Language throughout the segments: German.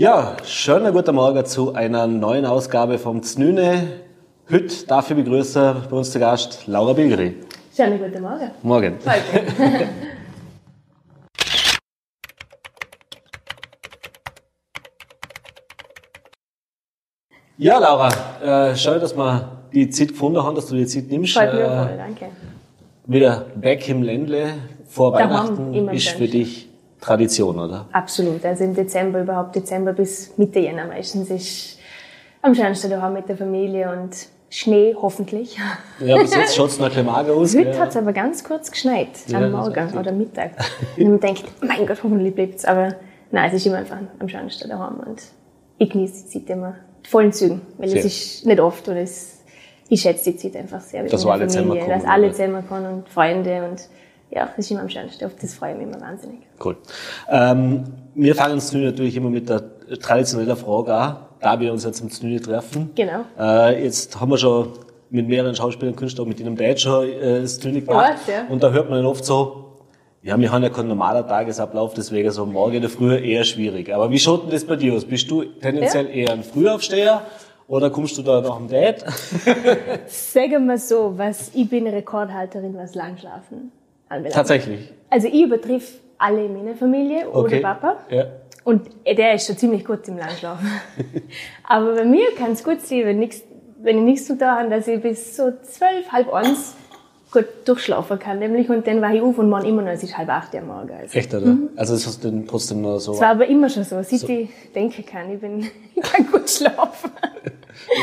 Ja, schönen guten Morgen zu einer neuen Ausgabe vom Znüne. Heute darf ich begrüßen bei uns zu Gast Laura Bilgeri. Schönen guten Morgen. Morgen. Ja, Laura, äh, schön, dass wir die Zeit gefunden haben, dass du die Zeit nimmst. Freut mich Äh, voll, danke. wieder back im Ländle vor Daheim, Weihnachten ist für dich Tradition, oder? Absolut. Also im Dezember, überhaupt Dezember bis Mitte Jänner meistens ist am schönsten daheim mit der Familie und Schnee hoffentlich. Ja, bis jetzt schaut es nach dem mager aus. Heute ja. hat es aber ganz kurz geschneit, Ja, am Morgen oder Mittag. Und man denkt, mein Gott, hoffentlich bleibt's. Aber nein, es ist immer einfach am schönsten daheim und ich genieße die Zeit immer vollen Zügen, weil Sehr. es ist nicht oft und es, ich schätze die Zeit einfach sehr Dass alle Familie, zusammenkommen, dass alle oder? zusammenkommen und Freunde und ja, das ist immer am schönsten. Auf das freue ich mich immer wahnsinnig. Cool. Ähm, wir fangen uns natürlich immer mit der traditionellen Frage an, da wir uns jetzt im Znüni treffen. Genau. Äh, jetzt haben wir schon mit mehreren Schauspielern und Künstlern, mit ihnen Date schon äh, das Znüni gemacht. Ja, ja. Und da hört man dann oft so, ja, wir haben ja keinen normalen Tagesablauf, deswegen so morgen in der Früh eher schwierig. Aber wie schaut denn das bei dir aus? Bist du tendenziell eher ein Frühaufsteher oder kommst du da nach dem Date? Sagen wir so, was, ich bin Rekordhalterin, was Langschlafen anbelangt. Tatsächlich. Also ich übertriff alle in meiner Familie Okay. oder Papa. Ja. Und der ist schon ziemlich gut im Langschlafen. Aber bei mir kann es gut sein, wenn, nix, wenn ich nichts zu tun habe, dass ich bis so zwölf, halb eins gut durchschlafen kann. Nämlich, und dann war ich auf und morgen immer noch, es ist halb acht am Morgen. Also. Echt, oder? Also das hast du dann trotzdem noch so... Es war aber immer schon so, seit ich denken kann, ich, bin, ich kann gut schlafen.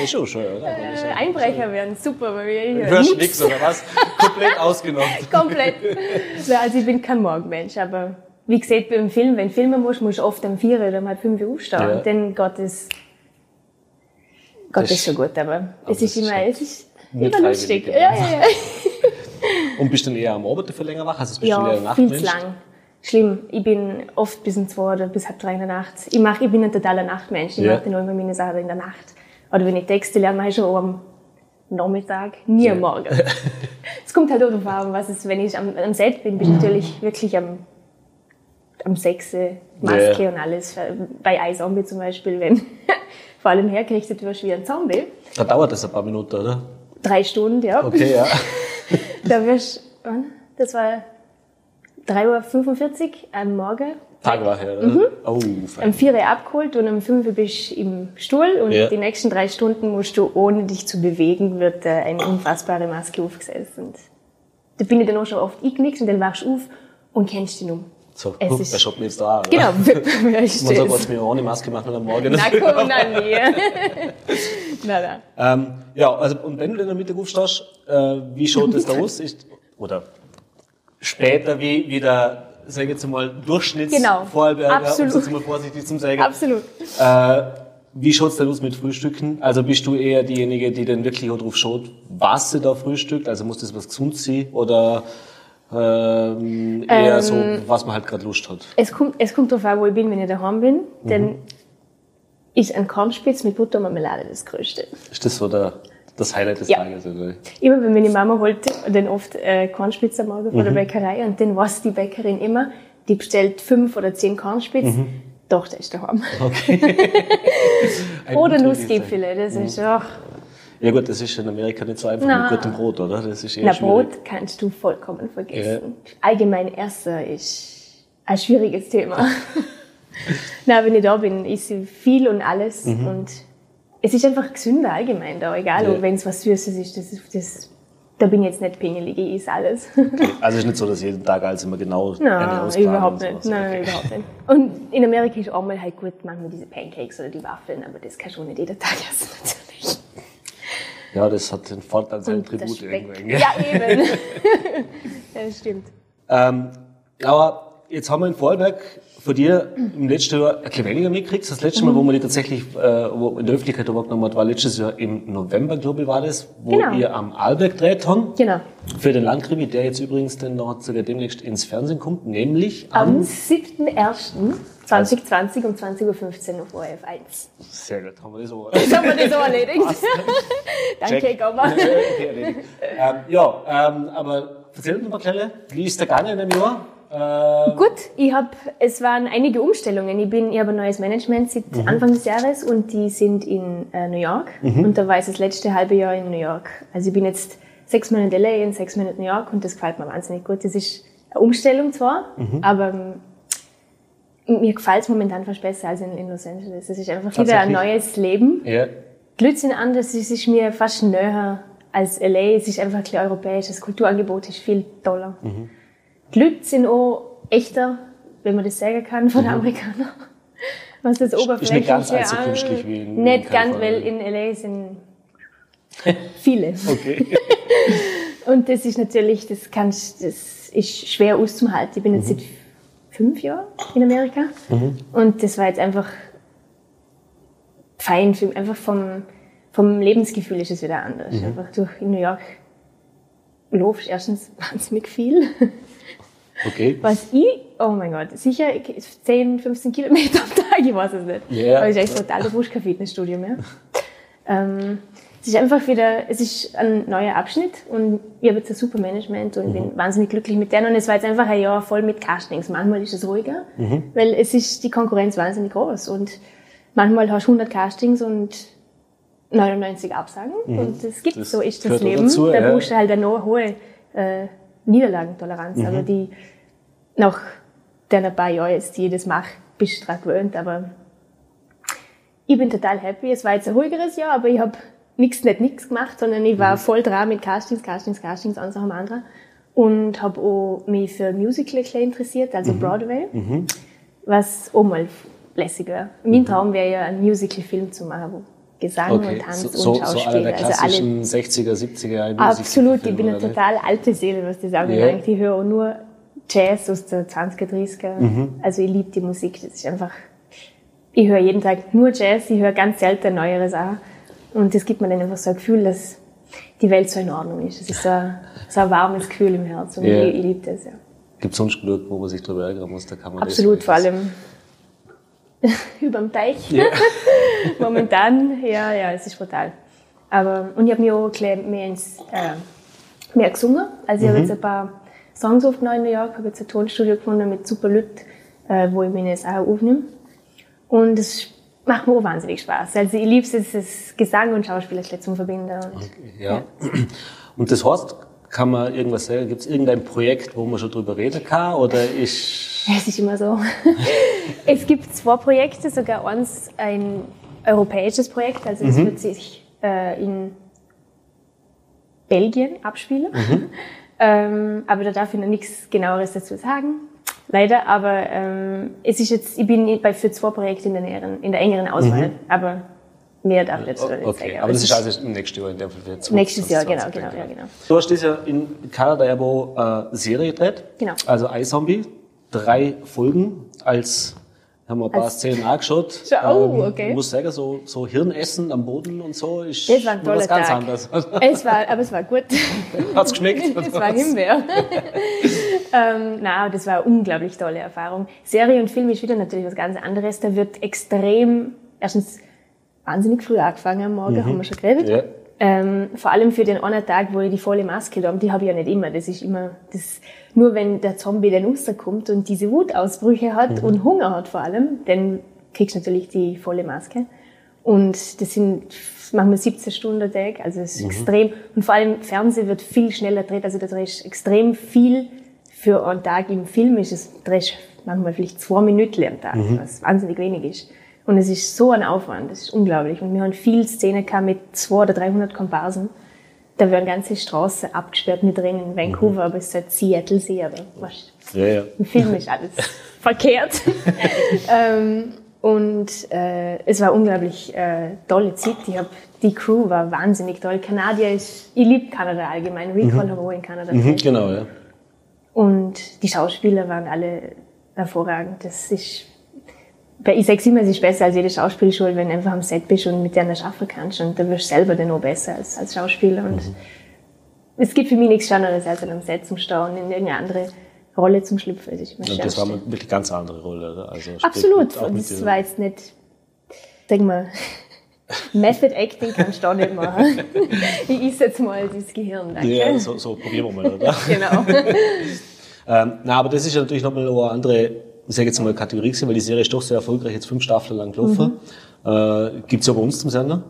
Ja, schon, schon, oder? Äh, Einbrecher wären super bei mir. Du hörst nichts, oder was? Komplett ausgenommen. Komplett. Ja, also ich bin kein Morgenmensch, aber wie gesagt, beim Film, wenn du filmen musst, musst du oft um vier oder um halb fünf Uhr aufstehen. Ja. Und dann geht es, geht Das- es schon gut, aber, es ist ist immer, es ist nicht immer lustig. Ja, ja. ja, ja. Und bist du dann eher am Abend dafür länger wach? Also bist du eher Ja, viel zu lang. Schlimm. Ich bin oft bis um zwei oder bis halb drei in der Nacht. Ich mach, ich bin ein totaler Nachtmensch. Ich Ja. mache dann auch immer meine Sachen in der Nacht. Oder wenn ich Texte lerne, mache ich schon am Nachmittag, nie am Morgen. Es kommt halt auch darauf an, was es, wenn ich am, am Set bin, bin ich natürlich wirklich am, am Sechse, Maske Ja. und alles. Bei iZombie zum Beispiel, wenn vor allem hergerichtet wirst wie ein Zombie. Da dauert das ein paar Minuten, oder? Drei Stunden, ja. Okay, ja. Da wirst, das war 3.45 Uhr am Morgen. Tagwache, oder? Mhm. Oh. Um 4 Uhr abgeholt und um 5 Uhr bist du im Stuhl und Ja. die nächsten drei Stunden musst du, ohne dich zu bewegen, wird äh, eine unfassbare Maske aufgesetzt. Und da bin ich dann auch schon oft eingenickt und dann wachst du auf und kennst dich um. So, Es huch, ist- wer schaut mir jetzt da an? Genau, wer ist Man sagt, das? mir ohne Maske machen am Morgen. Na komm, na nee. na, na. ähm, ja, also, und wenn du dann am Mittag aufstehst, äh, wie schaut das da aus? Ist, oder später, wie, wie der, sag ich jetzt mal, Durchschnitts Genau. Um jetzt mal vorsichtig zum sagen. Absolut. Äh, wie schaut's denn aus mit Frühstücken? Also bist du eher diejenige, die dann wirklich auch drauf schaut, was sie da frühstückt? Also muss das was gesund sein? Oder ähm, eher so, was man halt gerade Lust hat? Es kommt, es kommt darauf an, wo ich bin, wenn ich daheim bin. Mhm. Dann ist ein Kornspitz mit Butter und Marmelade das Größte. Ist das so der, das Highlight des Ja. Tages? Oder? Immer wenn meine Mama wollte, dann oft äh, Kornspitze am Morgen von Mhm. der Bäckerei und dann weiß die Bäckerin immer, die bestellt fünf oder zehn Kornspitzen. Mhm. Doch, der ist daheim. Ein Oder Nussgipfel, das Mhm. ist auch. Ja gut, das ist in Amerika nicht so einfach Na. mit gutem Brot, oder? Das ist eher Na, schwierig. Brot kannst du vollkommen vergessen. Allgemein Essen ist ein schwieriges Thema. Na, wenn ich da bin, ich viel und alles und es ist einfach gesünder allgemein da, egal Ja. ob wenn es was Süßes ist, das, das, da bin ich jetzt nicht pingelig, ich esse alles. Also es ist nicht so, dass jeden Tag alles immer genau Nein, überhaupt nicht. Nein, Okay. überhaupt nicht. Und in Amerika ist auch mal halt gut, manchmal diese Pancakes oder die Waffeln, aber das kannst du auch nicht jeden Tag essen, natürlich. Ja, das hat den Vorteil, sein Und das Tribut irgendwann. Ja, eben. ja, das stimmt. Ähm, aber jetzt haben wir in Vorarlberg von dir im letzten Jahr ein bisschen weniger mitgekriegt. Das letzte Mal, wo man die tatsächlich äh, wo in der Öffentlichkeit wahrgenommen hat, war letztes Jahr im November, glaube ich, war das, wo Genau. ihr am Arlberg dreht haben. Genau. Für den Landkrimi, der jetzt übrigens dann noch sogar demnächst ins Fernsehen kommt, nämlich Am am... 7.1.2020 um 20.15 Uhr auf ORF 1. Sehr gut, haben wir das auch. Jetzt haben wir das auch erledigt. Danke. Gomma. Erledigt. ähm, ja, ähm, aber erzähl uns mal, Klelle, wie ist der gegangen in einem Jahr? Äh, Gut, ich hab, es waren einige Umstellungen. Ich bin, ich habe ein neues Management seit Mhm. Anfang des Jahres und die sind in äh, New York. Mhm. Und da war ich das letzte halbe Jahr in New York. Also ich bin jetzt sechs Monate in LA und sechs Monate in New York und das gefällt mir wahnsinnig gut. Das ist eine Umstellung zwar, Mhm. aber ähm, mir gefällt es momentan fast besser als in, in Los Angeles. Es ist einfach wieder ein neues Leben. ja. Die Leute sind anders, es ist mir fast näher als LA. Es ist einfach ein bisschen europäisch. Das Kulturangebot ist viel toller. Die Leute sind auch echter, wenn man das sagen kann, von den Amerikanern. Was das Oberflächliche nicht ganz allzu künstlich wie in Nicht ganz, weil in LA sind viele. Okay. Und das ist natürlich, das kannst, das ist schwer auszuhalten. Ich bin jetzt seit fünf Jahren in Amerika. Und das war jetzt einfach fein für einfach vom, vom Lebensgefühl ist es wieder anders. Einfach durch in New York laufst erstens wahnsinnig viel. Okay. Was ich, oh mein Gott, sicher 10, 15 Kilometer am Tag, ich weiß es nicht. Ja. Aber es ist echt total, du brauchst kein Fitnessstudio mehr. ähm, es ist einfach wieder, es ist ein neuer Abschnitt und ich habe jetzt ein super Management und bin wahnsinnig glücklich mit denen und es war jetzt einfach ein Jahr voll mit Castings. Manchmal ist es ruhiger, weil es ist die Konkurrenz wahnsinnig groß und manchmal hast du 100 Castings und 99 Absagen und das gibt Das so ist das Leben. dazu, da ja. brauchst du halt eine hohe äh, Niederlagentoleranz, aber die nach den ein paar Jahren jetzt, das mache, bist du daran gewöhnt, aber ich bin total happy. Es war jetzt ein ruhigeres Jahr, aber ich habe nichts, nicht nichts gemacht, sondern ich war voll dran mit Castings, Castings, Castings, eins nach dem anderen. Und habe auch mich für Musical interessiert, also Broadway, was auch mal lässig wäre. Mein Traum wäre ja, einen Musical-Film zu machen, wo Gesang Okay. und Tanz So, und so, so Schauspiel, einer der also alle klassischen 60er, 70er Jahre Absolut, ich bin eine total alte Seele, was das anbelangt. Ich höre auch nur Jazz aus der 20er, 30er. Mhm. Also ich liebe die Musik, das ist einfach, ich höre jeden Tag nur Jazz, ich höre ganz selten neuere Sachen. Und das gibt mir dann einfach so ein Gefühl, dass die Welt so in Ordnung ist. Es ist so ein, so ein warmes Gefühl im Herzen und Ja. ich, ich liebe das, ja. Gibt es sonst genug, wo man sich drüber ärgern muss? Da kann man Absolut, vor allem überm Teich. Ja. Momentan, ja, ja, es ist brutal. Aber, und ich habe mir auch gleich mehr, ins, äh, mehr gesungen. Also ich habe jetzt ein paar Songs aufgenommen in New York, habe jetzt ein Tonstudio gefunden mit super Leuten, äh, wo ich meine Sachen aufnehme. Und es macht mir auch wahnsinnig Spaß. Also ich liebe es, es Gesang und Schauspiel ist zum Verbinden. Und Ja. Und das heißt, kann man irgendwas sagen? Gibt es irgendein Projekt, wo man schon drüber reden kann? Oder ist. Es ist immer so. es gibt zwei Projekte, sogar eins ein europäisches Projekt, also es wird sich äh, in Belgien abspielen. ähm, aber da darf ich noch nichts genaueres dazu sagen. Leider, aber ähm, es ist jetzt, ich bin bei für zwei Projekte in der, näheren, in der engeren Auswahl, aber mehr darf ich jetzt noch nicht Okay, sagen. aber das ist also nächstes Jahr in dem Fall für Nächstes Jahr, 2020, genau, genau, ja, genau. Du hast das ja in Kanada ja wo äh, Serie gedreht. Genau. Also iZombie. Drei Folgen als haben wir ein paar Als- Szenen angeschaut. Oh, okay. Ich muss sagen, so, so Hirnessen am Boden und so ist Das war ein toller was ganz Tag. anderes. Es war, aber es war gut. Hat's geschmeckt? Es war Himbeer. ähm, na, das war eine unglaublich tolle Erfahrung. Serie und Film ist wieder natürlich was ganz anderes. Da wird extrem, erstens wahnsinnig früh angefangen am Morgen, haben wir schon geredet. Mhm. Ja. Ähm, vor allem für den einen Tag, wo ich die volle Maske habe, die habe ich ja nicht immer. Das ist immer, das, nur wenn der Zombie dann rauskommt und diese Wutausbrüche hat und Hunger hat vor allem, dann kriegst du natürlich die volle Maske. Und das sind manchmal 17 Stunden am Tag, also es ist extrem. Und vor allem Fernsehen wird viel schneller gedreht, also da drehst extrem viel für einen Tag im Film ist es, drehst manchmal vielleicht zwei Minuten am Tag, was wahnsinnig wenig ist. Und es ist so ein Aufwand, das ist unglaublich. Und wir haben viel Szenen gehabt mit 200 oder 300 Komparsen. Da werden ganze Straßen abgesperrt mit drin in Vancouver, aber es ist halt Seattle See, aber weißt, Ja, ja. im Film ist alles verkehrt. ähm, und äh, es war unglaublich äh, tolle Zeit. Ich hab, die Crew war wahnsinnig toll. Kanadier ist, ich liebe Kanada allgemein. Recall habe auch in Kanada Mhm, genau, ja. Und die Schauspieler waren alle hervorragend. Das ist, ich sage immer, es ist besser als jede Schauspielschule, wenn du einfach am Set bist und mit denen arbeiten kannst. Und da wirst du selber dann auch besser als, als Schauspieler. Und es gibt für mich nichts Schöneres, als einem Set zum Stehen und in irgendeine andere Rolle zum Schlüpfen. Das ist immer Und das war eine wirklich ganz andere Rolle. oder? Also Absolut. mit- Und das war jetzt nicht, denk mal, Method Acting kannst du auch nicht machen. Ich esse jetzt mal das Gehirn, danke. Ja, so, so probieren wir mal, oder? Genau. Ähm, na, aber das ist ja natürlich nochmal eine andere, ich sage jetzt mal Kategorie gewesen, weil die Serie ist doch sehr erfolgreich, jetzt fünf Staffeln lang gelaufen. Mhm. Äh, gibt's ja bei uns zum Sender.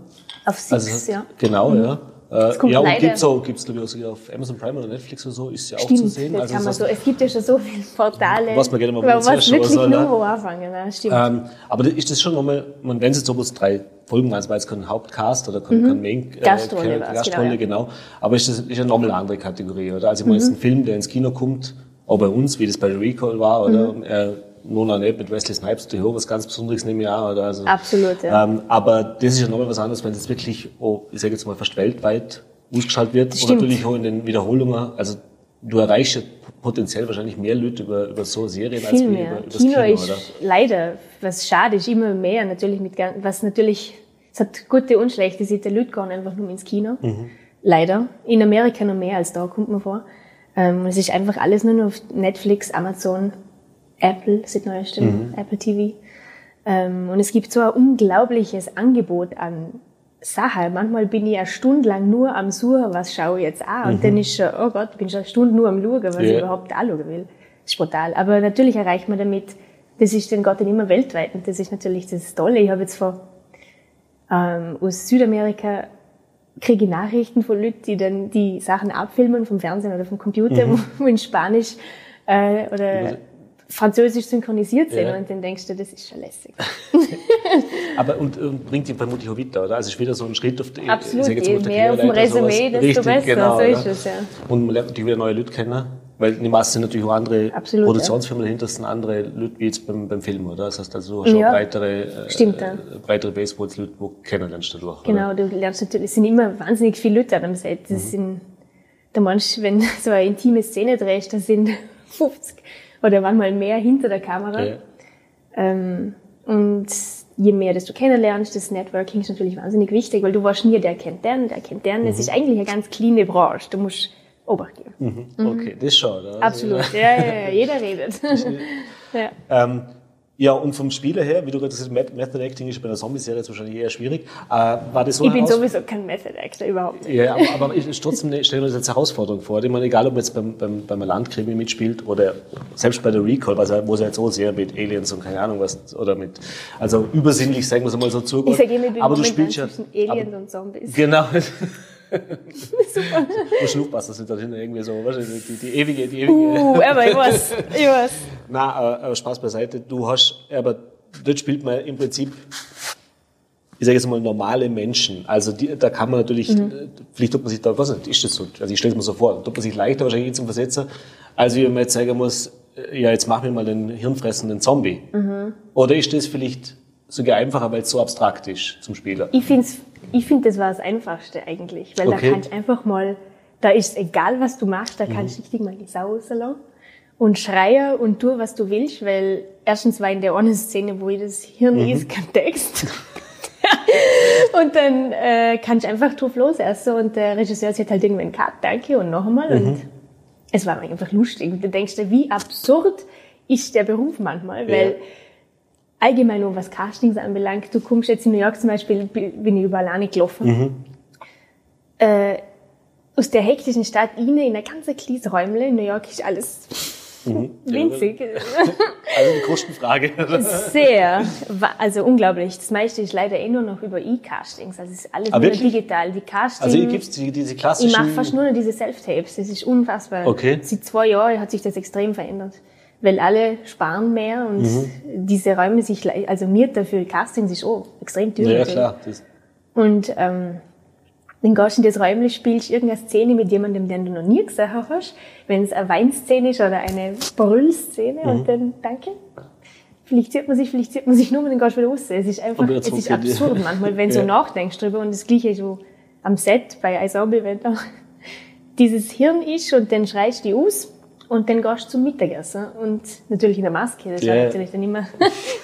Auf Six, Also, ja. Genau, Mhm. ja. Äh, ja, und gibt's auch, gibt's glaube ich sogar auf Amazon Prime oder Netflix oder so, ist ja auch Stimmt, zu sehen. jetzt Also kann man das so, es gibt ja schon so viele Portale, Was man gerne mal was wirklich soll, nur ne? wo anfangen. Ne? Stimmt. Ähm, aber ist das schon nochmal, man, wenn es jetzt so bloß drei Folgen waren, es war jetzt kein Hauptcast oder kein, kein Main, äh, Mhm. Gastrolle Gastrolle, genau, genau. Aber ist das ist ja nochmal eine andere Kategorie, oder? Also ich meine, jetzt Mhm. ein Film, der ins Kino kommt, auch bei uns, wie das bei Recall war, oder? Mhm. Äh, Nona nicht mit Wesley Snipes, die was ganz Besonderes dem Jahr, oder? Also, Absolut, ja. Ähm, aber das ist ja nochmal was anderes, wenn es wirklich, oh, ich sage jetzt mal, fast weltweit ausgestrahlt wird. Und Stimmt. natürlich auch in den Wiederholungen, also du erreichst ja potenziell wahrscheinlich mehr Leute über, über so Serien als Viel wie mehr. über, über das Kino, Kino, ist oder? leider, was schade ist, immer mehr natürlich mit, was natürlich, es hat gute und schlechte Seiten, Leute gehen einfach nur ins Kino. Mhm. Leider. In Amerika noch mehr als da, kommt mir vor. Ähm, es ist einfach alles nur noch auf Netflix, Amazon, Apple, seit neuestem, Mhm. Apple TV. Ähm, und es gibt so ein unglaubliches Angebot an Sachen. Manchmal bin ich eine Stunde lang nur am Suchen, was schaue ich jetzt an. Und dann ist schon, oh Gott, ich bin schon eine Stunde nur am Schauen, was Mhm. Ja. ich überhaupt anschauen will. Das ist brutal. Aber natürlich erreicht man damit, das ist dann Gott dann immer weltweit. Und das ist natürlich das Tolle. Ich habe jetzt vor, ähm, aus Südamerika kriege ich Nachrichten von Leuten, die dann die Sachen abfilmen vom Fernsehen oder vom Computer, wo, wo in Spanisch äh, oder Französisch synchronisiert sind. Ja. Und dann denkst du, das ist schon lässig. Aber und, und bringt die vermutlich auch weiter, oder? Also es ist wieder so ein Schritt auf die Absolut, je auf mehr auf dem. Resümee, desto Richtig, besser, Genau, so ist oder? es, ja. Und man lernt natürlich wieder neue Leute kennen, weil der Masse sind natürlich auch andere Absolut, Produktionsfirmen dahinter, sind andere Leute wie jetzt beim, beim Film, oder? Das heißt also, du hast Ja. breitere, äh, Stimmt, ja. breitere Base, wo jetzt Leute wo kennenlernst dadurch. Genau, du lernst natürlich, es sind immer wahnsinnig viele Leute am Set. Mhm. Das sind, der Mensch, wenn so eine intime Szene drehst, da sind 50 oder manchmal mehr hinter der Kamera. Ja. Ähm, und je mehr das du kennenlernst, das Networking ist natürlich wahnsinnig wichtig, weil du weißt nie, der kennt den, der kennt den. Mhm. Es ist eigentlich eine ganz cleane Branche. Du musst Obacht geben. Okay, das schon, oder? Also, Mhm. Absolut. Ja, ja, ja, jeder redet. ja. Ähm, ja, und vom Spieler her, wie du gerade gesagt hast, Method Acting ist bei einer Zombie-Serie jetzt wahrscheinlich eher schwierig. Äh, war das so Ich bin sowieso kein Method Actor, überhaupt nicht. Ja, aber, aber ich ist trotzdem eine, stellen wir uns jetzt eine Herausforderung vor. Ich meine, egal ob man jetzt beim, beim, beim Landkrimi mitspielt oder selbst bei der Recall, was wo es ja jetzt auch sehr mit Aliens und keine Ahnung was, oder mit, also übersinnlich, sagen wir es mal so zugeht. Ich sage immer, ich bin aber du spielst ja, zwischen Aliens aber, und Zombies. genau. Super. Du Schnupfwasser sind da hinten irgendwie so, weißt du, die, die ewige, die ewige. Uh, aber ich weiß, ich weiß. Na, aber, aber Spaß beiseite. Du hast, aber dort spielt man im Prinzip, ich sage jetzt mal normale Menschen. Also die, da kann man natürlich, Mhm. äh, vielleicht tut man sich da, was nicht, ist das so? Also ich stelle es mir so vor, tut man sich leichter wahrscheinlich zum Versetzer, als wie wenn man jetzt sagen muss, äh, ja jetzt mach mir mal den hirnfressenden Zombie. Mhm. Oder ist das vielleicht sogar einfacher, weil es so abstrakt ist zum Spieler? Ich finde, ich find, das war das Einfachste eigentlich, weil Okay. da kannst du einfach mal, da ist egal, was du machst, da kannst du richtig mal die Sau rauslassen und schreien und tu, was du willst, weil erstens war in der einen Szene, wo jedes Hirn ist, kein Text. und dann äh, kannst du einfach drauf losessen und der Regisseur sagt halt irgendwann Cut, danke und noch einmal und es war einfach lustig. Und du denkst dir, wie absurd ist der Beruf manchmal, weil Ja. Allgemein nur was Castings anbelangt. Du kommst jetzt in New York zum Beispiel, bin ich überall angelaufen. Äh, aus der hektischen Stadt rein, in ein ganz kleines Räumle. In New York ist alles winzig. Also die Kostenfrage. Sehr, also unglaublich. Das meiste ist leider eh nur noch über E-Castings. Also es ist alles Ah, nur wirklich? digital. Die Casting, Also hier gibt's die, diese ich klassischen... mache fast nur noch diese Self-Tapes. Das ist unfassbar. Okay. Seit zwei Jahren hat sich das extrem verändert. Weil alle sparen mehr und Mhm. diese Räume sich, also mir dafür Castings ist auch extrem teuer. ja, klar. Das, Und ähm, dann gehst du in das Räumchen, spielst irgendeine Szene mit jemandem, den du noch nie gesehen hast. Wenn es eine Weinszene ist oder eine Brüllszene Mhm. und dann, danke. Vielleicht sieht man sich, vielleicht sieht man sich nur, und dann gehst du wieder raus. Es ist einfach, es ist die- absurd manchmal, wenn du so Ja. nachdenkst drüber. Und das Gleiche so am Set bei Ensemble, wenn da dieses Hirn ist und dann schreist du aus und dann gehst du zum Mittagessen. Und natürlich in der Maske, das Ja. war natürlich dann immer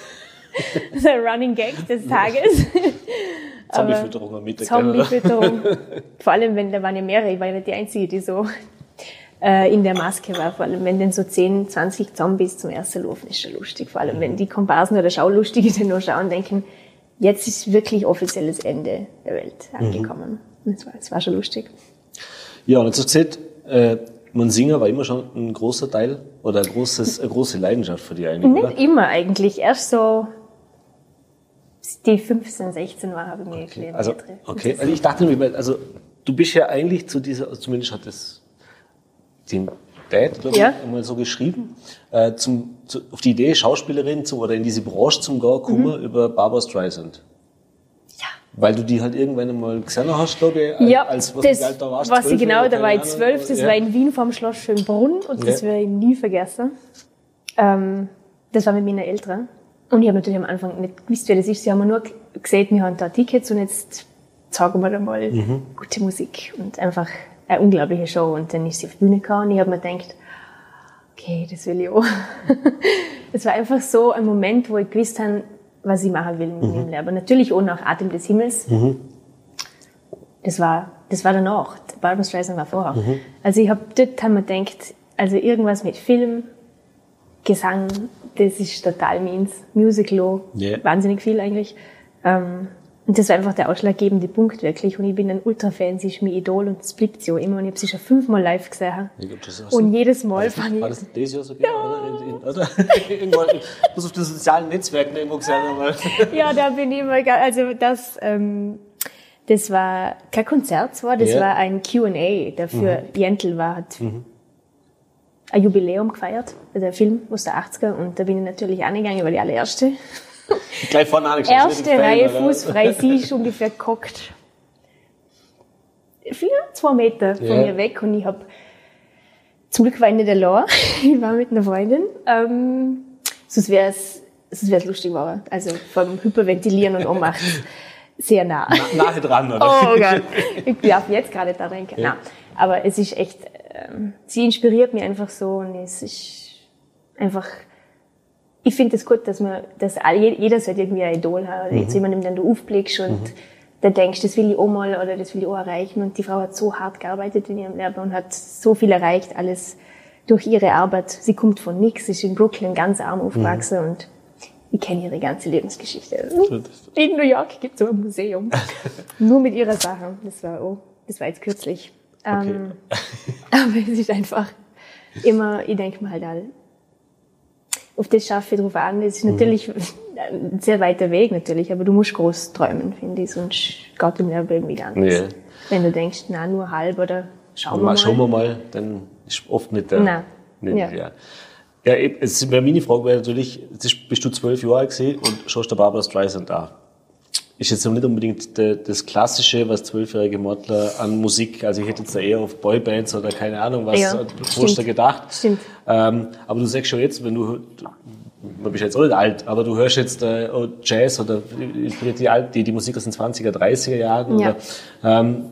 der Running Gag des Tages. Zombiefütterung am Mittag. Zombiefütterung. Vor allem, wenn da waren ja mehrere, ich war ja nicht die Einzige, die so äh, in der Maske war. Vor allem, wenn dann so 10, 20 Zombies zum ersten laufen, ist schon lustig. Vor allem, wenn die Komparsen oder Schaulustige dann nur schauen und denken, jetzt ist wirklich offizielles Ende der Welt angekommen. Das, war, das war schon lustig. Ja, und jetzt hast du gesagt, äh, man Singer war immer schon ein großer Teil oder ein großes, eine große Leidenschaft für die eigentlich, Nicht oder? immer eigentlich. Erst so, die 15, 16 war, habe ich mir okay. Also, okay. Also ich dachte mir, also du bist ja eigentlich zu dieser, zumindest hat das den Dad, glaube Ja. ich, einmal so geschrieben, äh, zum, zu, auf die Idee, Schauspielerin zu, oder in diese Branche zum Gehen kommen über Barbara Streisand. Weil du die halt irgendwann einmal gesehen hast, glaube ich, Ja, als was das alt da warst, weiß ich 12 genau, da war ich zwölf, das ja. war in Wien vorm Schloss Schönbrunn und das Ja. werde ich nie vergessen. Ähm, das war mit meinen Eltern. Und ich habe natürlich am Anfang nicht gewusst, wer das ist. Sie haben mir nur gesehen, wir haben da Tickets und jetzt zeigen wir da mal Mhm. gute Musik und einfach eine unglaubliche Show. Und dann ist sie auf die Bühne gekommen und ich habe mir gedacht, okay, das will ich auch. Es war einfach so ein Moment, wo ich gewusst habe, was ich machen will mit Mhm. meinem Leben. Natürlich auch nach Atem des Himmels. Das war, das war danach. Barbara Streisand war vorher. Mhm. Also ich habe dort haben wir gedacht, also irgendwas mit Film, Gesang, das ist total meins. Musical Ja. wahnsinnig viel eigentlich. Ähm, und das war einfach der ausschlaggebende Punkt wirklich. Und ich bin ein Ultra-Fan, sie ist mein Idol und das bleibt sie auch immer. Und ich habe sie schon fünfmal live gesehen. Ich glaub, das Und jedes Mal fand nicht, war ich, das dieses Jahr so? Ja. Oder? Oder? Irgendwo, muss auf den sozialen Netzwerken irgendwo gesehen haben. ja, da bin ich immer, also das, ähm, das war kein Konzert zwar, das Ja. war ein Q&A, dafür Jentl war, hat ein Jubiläum gefeiert, also der Film aus der 80er und da bin ich natürlich angegangen, weil die allererste, Gleich vorne angeschaut. erste Reihe oder? fußfrei, sie ist ungefähr gehockt. Vier, zwei Meter von Ja. mir weg und ich hab zum Glück war ich nicht allein, ich war mit einer Freundin, ähm, sonst wäre es sonst wär's lustig geworden. Also vom Hyperventilieren und Ohnmacht sehr nah. Na- Nahe dran, oder? Oh Gott, ich darf jetzt gerade da denken. Ja. Nein, aber es ist echt, ähm, sie inspiriert mich einfach so und es ist einfach, ich finde es gut, dass man, dass jeder sollte irgendwie ein Idol haben, Mhm. jetzt jemandem, den du aufblickst und der denkst, das will ich auch mal oder das will ich auch erreichen und die Frau hat so hart gearbeitet in ihrem Leben und hat so viel erreicht, alles durch ihre Arbeit. Sie kommt von nix, ist in Brooklyn ganz arm aufgewachsen Mhm. und ich kenne ihre ganze Lebensgeschichte. In New York gibt es so ein Museum. Nur mit ihrer Sache. Das war, oh, das war jetzt kürzlich. Ähm, aber es ist einfach immer, ich denke mal halt auf das schaffe ich drauf an. Es ist natürlich ein sehr weiter Weg natürlich, aber du musst groß träumen, finde ich, sonst geht im Leben irgendwie gar nichts. Ja. Wenn du denkst, na, nur halb oder schauen wir Mal schauen wir mal, dann ist oft nicht der. Nein. Nicht, Ja. ja. Ja, wäre meine Frage wäre natürlich, jetzt ist- bist du zwölf Jahre alt gewesen und schaust der Barbara Streisand da. Ist jetzt noch nicht unbedingt de, das Klassische, was zwölfjährige Modler an Musik, also ich hätte jetzt da eher auf Boybands oder keine Ahnung, was Ja, hast stimmt. du gedacht. Stimmt. Ähm, aber du sagst schon jetzt, wenn du, man bist jetzt auch nicht alt, aber du hörst jetzt äh, Jazz oder die, die, die Musik aus den 20er, 30er Jahren. Ja. Oder, ähm,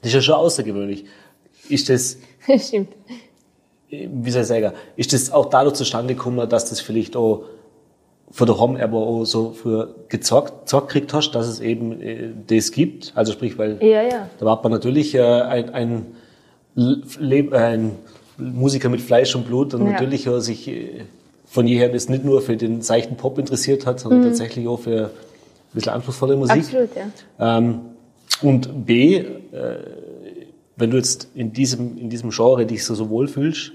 das ist ja schon außergewöhnlich. Ist das, Stimmt. wie soll ich sagen, ist das auch dadurch zustande gekommen, dass das vielleicht auch von der Home aber auch so für gezockt, gezockt gekriegt hast, dass es eben äh, das gibt? Also sprich, weil Ja, ja. da war man natürlich äh, ein, ein, Le äh, ein Musiker mit Fleisch und Blut und Ja. natürlich äh, sich äh, von jeher das nicht nur für den seichten Pop interessiert hat, sondern tatsächlich auch für ein bisschen anspruchsvolle Musik. Mhm. Absolut, ja. Ähm, und B, äh, wenn du jetzt in diesem, in diesem Genre dich so, so wohl fühlst,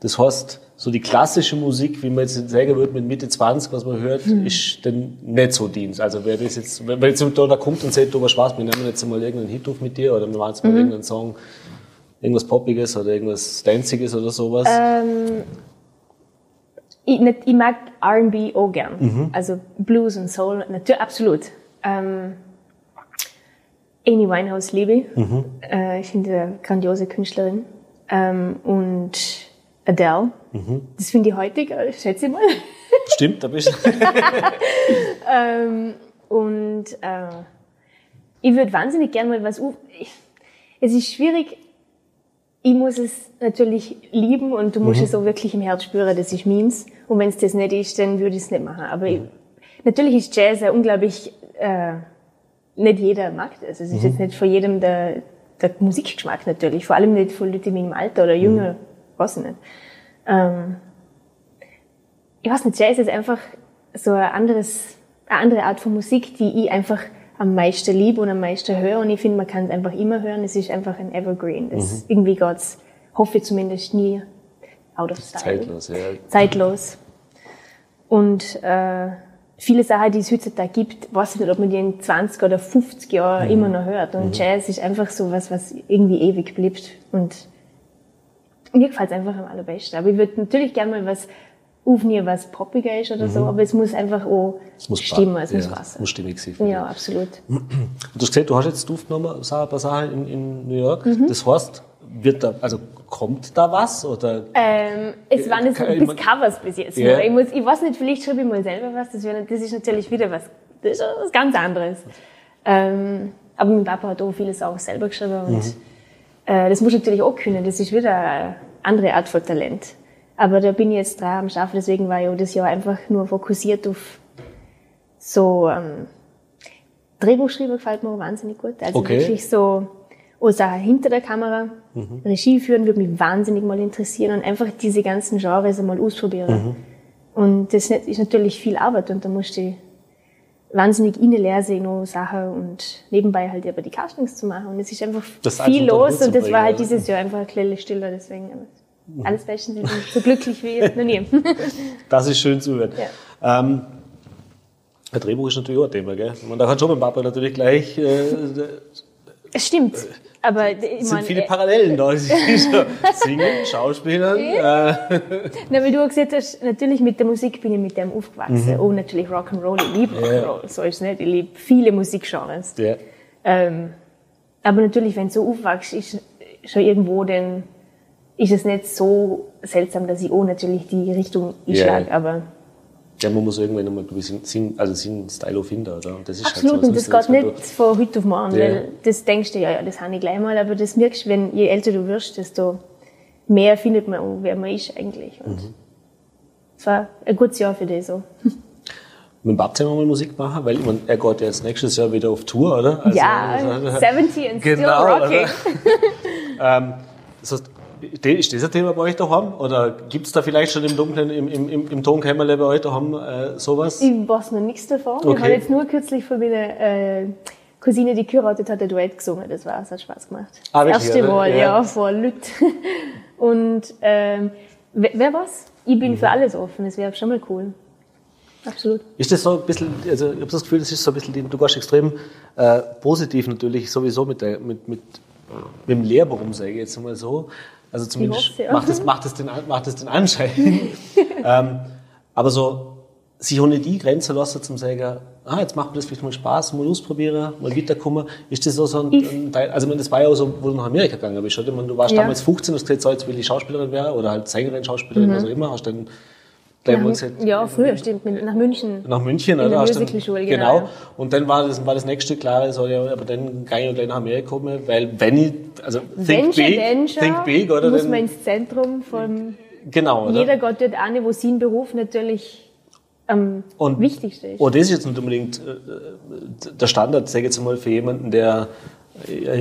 das heißt, so die klassische Musik, wie man jetzt sagen würde, mit Mitte 20, was man hört, Hm. ist dann nicht so Dienst. Also wer das jetzt, wenn jetzt jemand da kommt und sagt, du was Spaß, wir nehmen jetzt mal irgendeinen Hit auf mit dir oder wir machen jetzt mal Mhm. irgendeinen Song, irgendwas Poppiges oder irgendwas Danziges oder sowas. Ähm, ich, nicht, ich mag R&B auch gern. Mhm. Also Blues und Soul, natürlich, absolut. Ähm, Amy Winehouse liebe ich. Mhm. Äh, ich finde eine grandiose Künstlerin. Ähm, und Adele, Mhm. das finde ich heutig, äh, schätze ich mal. Stimmt, da bist du. ähm, und äh, ich würde wahnsinnig gern mal was... ich- Es ist schwierig, ich muss es natürlich lieben und du musst es auch wirklich im Herz spüren, das ist meins. Und wenn es das nicht ist, dann würde ich es nicht machen. Aber ich, natürlich ist Jazz ja unglaublich, äh, nicht jeder mag das. Es ist jetzt nicht für jedem der, der Musikgeschmack natürlich. Vor allem nicht für Leute in meinem Alter oder jünger, weiß ich nicht. Ähm, ich weiß nicht, Jazz ist einfach so ein anderes, eine andere Art von Musik, die ich einfach am meisten liebe und am meisten höre. Und ich finde, man kann es einfach immer hören. Es ist einfach ein Evergreen. Das irgendwie geht's hoffe ich zumindest nie out of style. Zeitlos, ja. Zeitlos. Und äh, viele Sachen, die es heutzutage gibt, weiß ich nicht, ob man die in 20 oder 50 Jahren immer noch hört. Und Jazz ist einfach so was, was irgendwie ewig bleibt. Und mir gefällt es einfach am allerbesten. Aber ich würde natürlich gerne mal was aufnehmen, was poppiger ist oder so, aber es muss einfach auch Es muss stimmen, es ja, muss passen. muss stimmig sein. Ja, absolut. Du hast gesagt, du hast jetzt aufgenommen, Sarah, ein paar Sachen in, in New York. Mhm. Das heißt, wird da, also kommt da was? Oder? Ähm, es waren jetzt bis mein- Covers bis jetzt. Nur. Ich, muss, ich weiß nicht, vielleicht schreibe ich mal selber was. Das, wäre, das ist natürlich wieder was, das ist was ganz anderes. Ähm, aber mein Papa hat auch vieles auch selber geschrieben und Mhm. äh, das muss ich natürlich auch können. Das ist wieder andere Art von Talent. Aber da bin ich jetzt dran am Schaffen, deswegen war ich auch das Jahr einfach nur fokussiert auf so ähm, Drehbuchschreiber gefällt mir auch wahnsinnig gut. Also Okay. wirklich so auch Sachen hinter der Kamera. Mhm. Regie führen würde mich wahnsinnig mal interessieren und einfach diese ganzen Genres einmal ausprobieren. Mhm. Und das ist natürlich viel Arbeit und da musst du wahnsinnig innenlesen noch Sachen und nebenbei halt aber die Castings zu machen. Und es ist einfach Das viel los und das war halt dieses Jahr einfach ein bisschen stiller, deswegen alles bestens. Ich bin so glücklich wie noch nie. Das ist schön zu hören. Ähm, ein Drehbuch ist natürlich auch ein Thema, gell? Und da hat schon mein Papa natürlich gleich, äh, Es stimmt. Aber es sind viele äh, Parallelen da. Singen, Schauspielern, äh, Na, weil du gesagt hast, natürlich mit der Musik bin ich mit dem aufgewachsen. Oh, natürlich Rock'n'Roll, ich liebe Rock'n'Roll, so ist es nicht. Ich liebe viele Musikgenres. ja. Ähm, aber natürlich, wenn du so aufwachst, ist schon irgendwo dann, ist es nicht so seltsam, dass ich auch natürlich die Richtung einschlage. Ja. Aber ja, man muss irgendwann einmal gewissen Sinn, also Sinn, Style finden, oder? Das ist absolut, halt so. und das geht nicht von heute auf morgen, Ja. weil das denkst du, ja, ja, das habe ich gleich mal, aber das merkst du, wenn je älter du wirst, desto mehr findet man auch, wer man ist eigentlich. Und Mhm. es war ein gutes Jahr für dich so. Mit dem Bab mal Musik machen, weil ich mein, er geht jetzt nächstes Jahr wieder auf Tour, oder? Also, ja, also, 70 and still Genau, rocking. ähm, das heißt, ist das ein Thema bei euch daheim? Oder gibt es da vielleicht schon im Dunklen, im, im, im, Tonkämmerle bei euch daheim äh, sowas? Ich weiß noch nichts davon. Ich Okay. habe jetzt nur kürzlich von meiner äh, Cousine, die geheiratet hat, ein Duett gesungen. Das war, es hat Spaß gemacht. Ah, das erste oder? Mal, Ja. ja, vor Lüt. Und ähm, wer, wer was? Ich bin Mhm. für alles offen. Das wäre schon mal cool. Absolut. Ist das so ein bisschen, also ich habe das Gefühl, das ist so ein bisschen, du gehst extrem äh, positiv natürlich sowieso mit, der, mit, mit, mit dem Lehrberuf, sage ich jetzt mal so. Also zumindest hoffe, ja. macht, es, macht, es den, macht es den Anschein. ähm, aber so, sich ohne die Grenze lassen zum sagen, ah, jetzt macht mir das vielleicht mal Spaß, mal ausprobieren, mal weiterkommen. Ist das so, so ein, ein Teil, also ich meine, das war ja auch so, wo du nach Amerika gegangen bist, oder? Ich meine, du warst Ja. damals 15 und hast gesagt, so, jetzt will ich Schauspielerin werden oder halt Sängerin, Schauspielerin, was auch immer, hast dann gleich gesagt, Mhm. Ja, früher, stimmt. Mit, nach München. nach München, In oder? der Musicalschule, genau. genau, ja. Und dann war das, war das nächste klare, so, ja, aber dann kann ich gleich nach Amerika kommen, weil wenn ich, also think schon, big, schon, think big, oder? muss Dann, man ins Zentrum von... genau, oder? Jeder geht dort an, wo sein Beruf natürlich am Und- wichtigsten ist. Und das ist jetzt nicht unbedingt äh, der Standard, sage ich jetzt mal, für jemanden, der äh,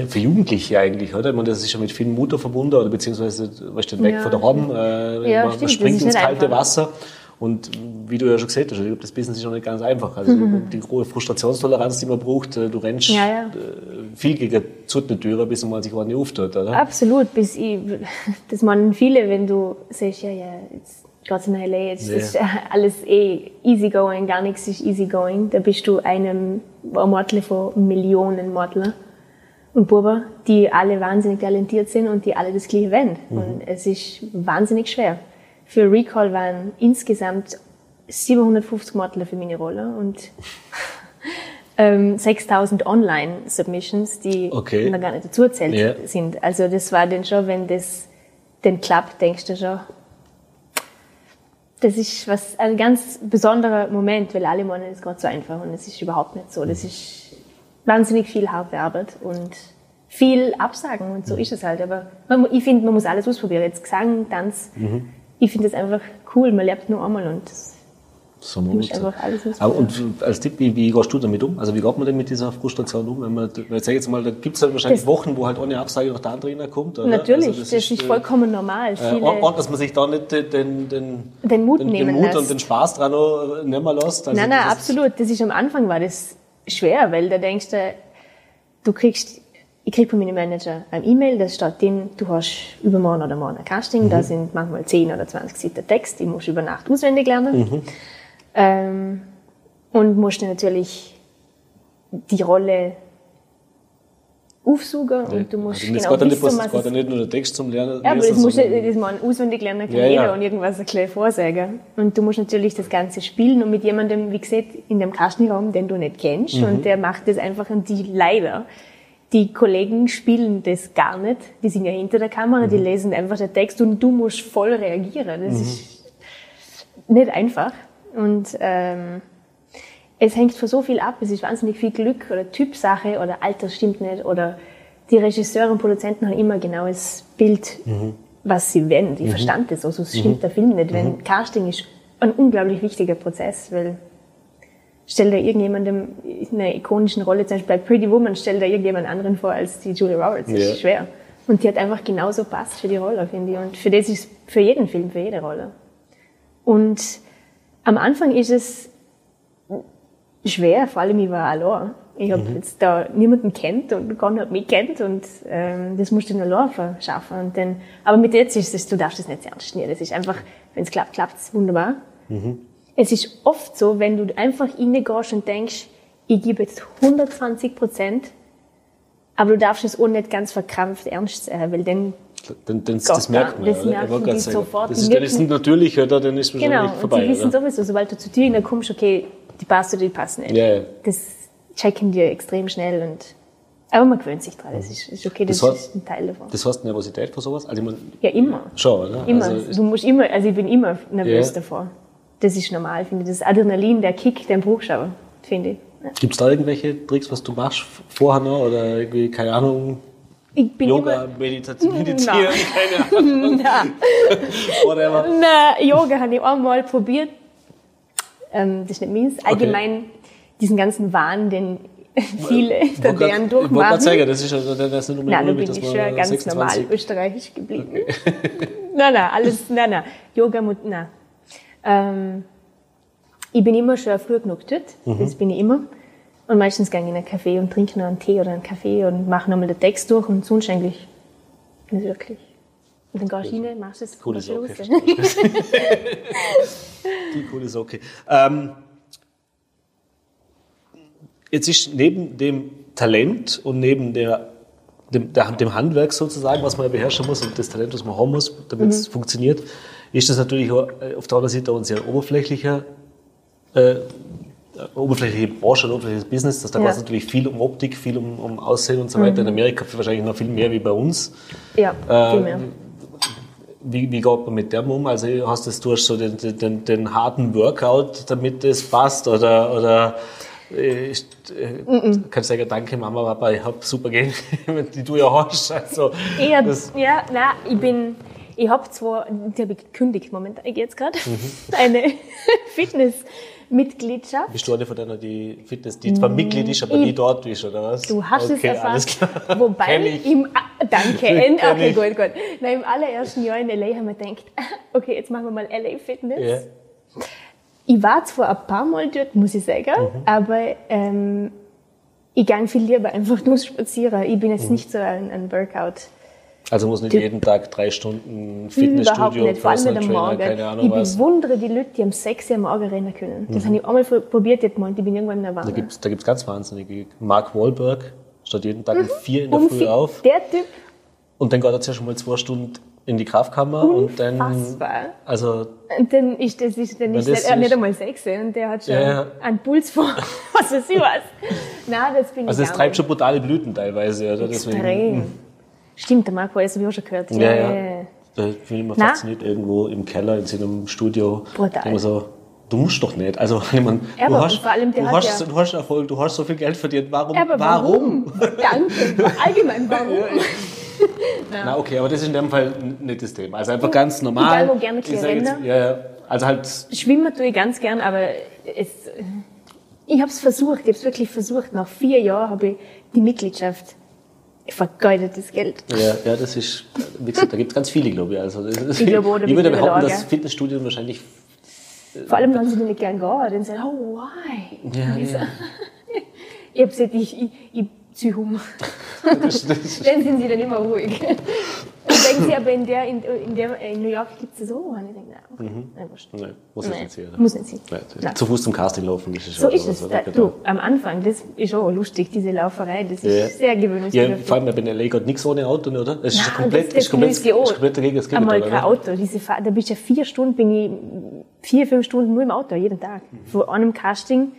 für Jugendliche eigentlich, oder? Ich meine, das ist ja mit viel Mutter verbunden, oder beziehungsweise, weißt du, weg Ja, von der Home, äh, Ja, man, stimmt, man springt ins kalte einfach. Wasser. Und wie du ja schon gesagt hast, ich glaube, das Business ist noch nicht ganz einfach. Also die hohe Frustrationstoleranz, die man braucht, äh, du rennst Ja, ja. äh, viel gegen die Türe, bis man sich nicht auftut, oder? Absolut, bis ich, das meinen viele, wenn du sagst, ja, ja, jetzt geht's in LA, jetzt Ja. ist alles eh easygoing, gar nichts ist easygoing. Da bist du einem ein Mortel von Millionen Mortler und Buber, die alle wahnsinnig talentiert sind und die alle das Gleiche wollen. Mhm. Und es ist wahnsinnig schwer. Für Recall waren insgesamt 750 Mortler für meine Rolle und ähm, 6000 Online-Submissions, die Okay. noch gar nicht dazu erzählt Ja. sind. Also das war dann schon, wenn das den klappt, denkst du schon, das ist was ein ganz besonderer Moment, weil alle meinen, es geht so einfach und es ist überhaupt nicht so. Das ist wahnsinnig viel harte Arbeit und viel Absagen und so ist es halt. Aber man, ich finde, man muss alles ausprobieren. Jetzt Gesang, Tanz. Ich finde das einfach cool. Man lernt nur einmal und das So muss einfach alles ausprobieren. Aber und als Tipp, wie, wie gehst du damit um? Also wie geht man denn mit dieser Frustration um? Wenn man, ich sag jetzt mal, da gibt es dann wahrscheinlich Das- Wochen, wo halt ohne Absage noch der andere reinkommt. Oder? Natürlich, Also das, ist, äh, vollkommen normal. Äh, und, dass man sich da nicht den, den, den, Mut den, den Mut und den Spaß dran noch nehmen lässt. Also Nein, nein, das ist- absolut. Das ist am Anfang war das schwer, weil da denkst du, du kriegst ich kriege von meinem Manager ein E-Mail, da steht drin, du hast übermorgen oder morgen ein Casting, Mhm. da sind manchmal 10 oder 20 Seiten Text, die musst du über Nacht auswendig lernen. Mhm. Ähm, und musst dann natürlich die Rolle aufsuchen und du musst also genau geht nicht, wissen, bloß- was geht ja nicht nur der Text zum Lernen. ja, aber das musst du, das man auswendig lernen kann Ja, jeder ja. und irgendwas ein bisschen vorsagen. Und du musst natürlich das Ganze spielen und mit jemandem, wie gesagt, in dem Castingraum, den du nicht kennst Mhm. und der macht das einfach und die leider, die Kollegen spielen das gar nicht. Die sind ja hinter der Kamera, Mhm. die lesen einfach den Text und du musst voll reagieren. Das ist nicht einfach. Und ähm, es hängt von so viel ab. Es ist wahnsinnig viel Glück oder Typsache oder Alter stimmt nicht oder die Regisseure und Produzenten haben immer genau das Bild, was sie wollen. Ich verstand das, also es stimmt der Film nicht. Wenn Casting ist ein unglaublich wichtiger Prozess, weil stell dir irgendjemandem in einer ikonischen Rolle, zum Beispiel bei Pretty Woman, stell dir irgendjemand anderen vor als die Julia Roberts. Das Ja. ist schwer. Und die hat einfach genauso passt für die Rolle, finde ich. Und für das ist für jeden Film, für jede Rolle. Und am Anfang ist es schwer, vor allem ich war allein. Ich habe jetzt da niemanden kennt und keiner hat mich kennt und ähm, das musst du nur allein schaffen. Und dann, aber mit jetzt ist es, du darfst es nicht sehr ernst nehmen. Das ist einfach, wenn es klappt, klappt es wunderbar. Es ist oft so, wenn du einfach reingehst und denkst, ich gebe jetzt 120 Prozent, aber du darfst es auch nicht ganz verkrampft ernst sein, weil dann Dann, dann, das Gott, merkt man das ja. merken die sofort. Das ist, dann ist nicht natürlich, oder? Dann ist wahrscheinlich Genau, vorbei. die wissen oder? sowieso, sobald du zu dir dann kommst, okay, die passt oder die passt nicht. Ja. Das checken die extrem schnell und, aber man gewöhnt sich dran, das ist, ist okay, das, Das heißt- ist ein Teil davon. Das heißt Nervosität vor sowas? Also meine, ja, immer. schon, oder? Immer. Also, du musst immer, also ich bin immer nervös Ja. davor. Das ist normal, finde ich. Das Adrenalin, der Kick, den brauchst du aber, finde ich. Ja. Gibt es da irgendwelche Tricks, was du machst vorher noch? Oder irgendwie, keine Ahnung, Ich bin Yoga, immer, Meditation, meditieren, keine Ahnung, whatever. Nein, Yoga habe ich einmal probiert. Ähm, das ist nicht meins. Allgemein diesen ganzen Wahn, den viele wollte grad- deren Ich wollte durchmachen. sagen, das ist, ja- das ist nicht unbedingt Nein, da bin ich schon ganz 26 normal österreichisch geblieben. nein, nein, alles, nein, nein. Yoga, nein. Ähm, ich bin immer schon früh genug dort. Mhm. Das bin ich immer. Und meistens gehe ich in einen Café und trinke noch einen Tee oder einen Kaffee und mache nochmal den Text durch und sonst eigentlich nicht wirklich. Und dann gehst du rein, machst es. Coole gehst raus. Socke. Die coole Socke. Ähm, jetzt ist neben dem Talent und neben der, dem, der, dem Handwerk sozusagen, was man ja beherrschen muss und das Talent, was man haben muss, damit es funktioniert, ist das natürlich auch, äh, auf der anderen Seite auch ein sehr oberflächlicher äh, oberflächliche Branche, ein oberflächliches Business, dass da Ja. geht es natürlich viel um Optik, viel um, um Aussehen und so weiter. In Amerika wahrscheinlich noch viel mehr wie bei uns. Ja, viel mehr. Wie, wie geht man mit dem um? Also hast das, du hast so den, den, den harten Workout, damit das passt oder, oder äh, ist, äh, kannst du sagen, danke Mama, Papa, ich hab super Gene, die du ja hast. Also, Eher, das, ja, nein, ich bin, ich habe zwar, die habe ich gekündigt momentan jetzt gerade, eine Fitnessmitgliedschaft. bist du eine von denen, die Fitness, die zwar Mitglied ist, aber nie dort ist, oder was? Du hast okay, es klar. Wobei, ich. im, danke, Kenn okay, ich. gut, gut. Na, im allerersten Jahr in LA haben wir gedacht, okay, jetzt machen wir mal LA Fitness. Ja. Ich war zwar ein paar Mal dort, muss ich sagen, Mhm. aber ähm, ich gehe viel lieber einfach nur spazieren. Ich bin Mhm. jetzt nicht so ein, ein Workout. Also muss nicht Du- jeden Tag drei Stunden Überhaupt Fitnessstudio, vor allem Personal Trainer, Morgen. keine Ahnung ich was. bewundere die Leute, die am 6 Uhr am Morgen rennen können. Das habe ich einmal probiert jetzt mal und ich bin irgendwann in der Da Wanne. da gibt's ganz wahnsinnige. Mark Wahlberg steht jeden Tag um vier in der Um Früh vier- auf Der Typ, und dann geht er zuerst mal zwei Stunden in die Kraftkammer und dann, unfassbar. also Und dann ist das, ist, dann ist das er nicht ist- einmal sechs und der hat schon Ja, einen Puls von, was weiß ich was. Nein, das bin Also ich es gar treibt schon brutale Blüten teilweise, oder? Extrem. Deswegen, Stimmt, der Marco, das habe ich auch schon gehört. ja, ja. Da bin ich immer Na? fasziniert, irgendwo im Keller in seinem Studio. Brutal. Immer so, du musst doch nicht. Also, ich meine, Ja, du, hast, allem, du, hast, ja- du hast Erfolg, du hast so viel Geld verdient. Warum? Aber warum? Danke. Allgemein, warum? Na, okay, aber das ist in dem Fall nicht das Thema. Also einfach ganz normal. Egal, wo gerne Ich Rennen. ja, ja. Also halt, Schwimmen tue ich ganz gern, aber es, ich habe es versucht, ich habe es wirklich versucht. Nach vier Jahren habe ich die Mitgliedschaft vergeudetes Geld. ja, ja, das ist, wie gesagt, da gibt es ganz viele, glaube ich. Also, Ich glaube da ich würde behaupten, dass. Fitnessstudien wahrscheinlich Vor allem, wenn sie nicht gern gehen, dann sagen, oh, why? Ja, Und ich, so, ja. ich ich, ich, um. Das, Dann sind sie dann immer ruhig. Und denken sie aber, in, der, in, in, der, in New York gibt es so. Und ich denke, na, okay, nein, wurscht. nee, muss Nein, nicht sein. muss nicht sein. Nein. Zu Fuß zum Casting laufen, das ist So ja ist es. Da, du, am Anfang, das ist auch lustig, diese Lauferei, das ist Ja. sehr Ja, gewöhnungsbedürftig. vor allem bei LA geht nichts ohne Auto, oder? Es ist Nein, komplett, das- ist komplett, ist komplett dagegen das Einmal kein? Auto, diese Fahrt, da bist du ja vier Stunden, bin ich vier, fünf Stunden nur im Auto, jeden Tag. Von einem Casting,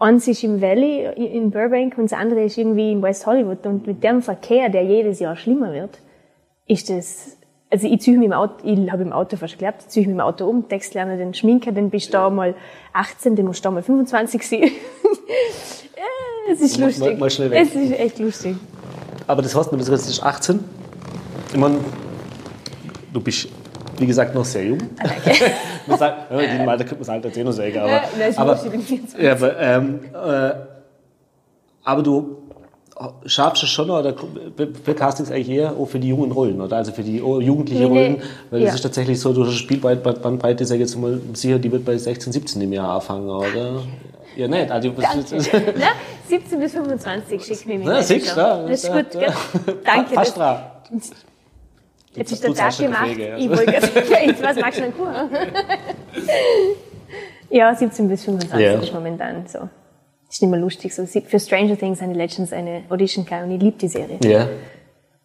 eins ist im Valley in Burbank und das andere ist irgendwie in West Hollywood. Und mit dem Verkehr, der jedes Jahr schlimmer wird, ist das, also ich ziehe mich im Auto, ich habe im Auto fast geklappt, ich ziehe mich im Auto um, Text lernen, den Schminker, dann bist du da mal 18, dann musst du da mal 25 sein. Es ist lustig. mal- mal schnell weg. Es ist echt lustig. Aber das heißt, du sagst, das ist 18, ich meine, du bist, wie gesagt, noch sehr jung. man sagt, ja, in diesem Alter könnte man es halt erzählen, sagen, aber, Ja, ist aber, wurscht, ich bin 24. ja, aber, ähm, äh, aber du schaffst es schon, oder für Castings eigentlich eher auch für die jungen Rollen, oder? Also für die jugendlichen Nee. Rollen, weil Ja. es ist tatsächlich so, du Spielbandbreite, sag ich jetzt mal, sicher, die wird bei 16, 17 im Jahr anfangen, oder? Ja, nicht, also. Na, 17 bis 25 schick mir Na, mit. siehst du, da. Das ist gut, Ja. Danke. Fast Jetzt ist der Tag gemacht. Pflege, Ich wollte gerade jetzt was magst du denn Kuchen? Ja, 17 bis 25 Ja. ist momentan so. Ist nicht mehr lustig. So, für Stranger Things habe ich letztens eine Audition gehabt und ich liebe die Serie. Ja.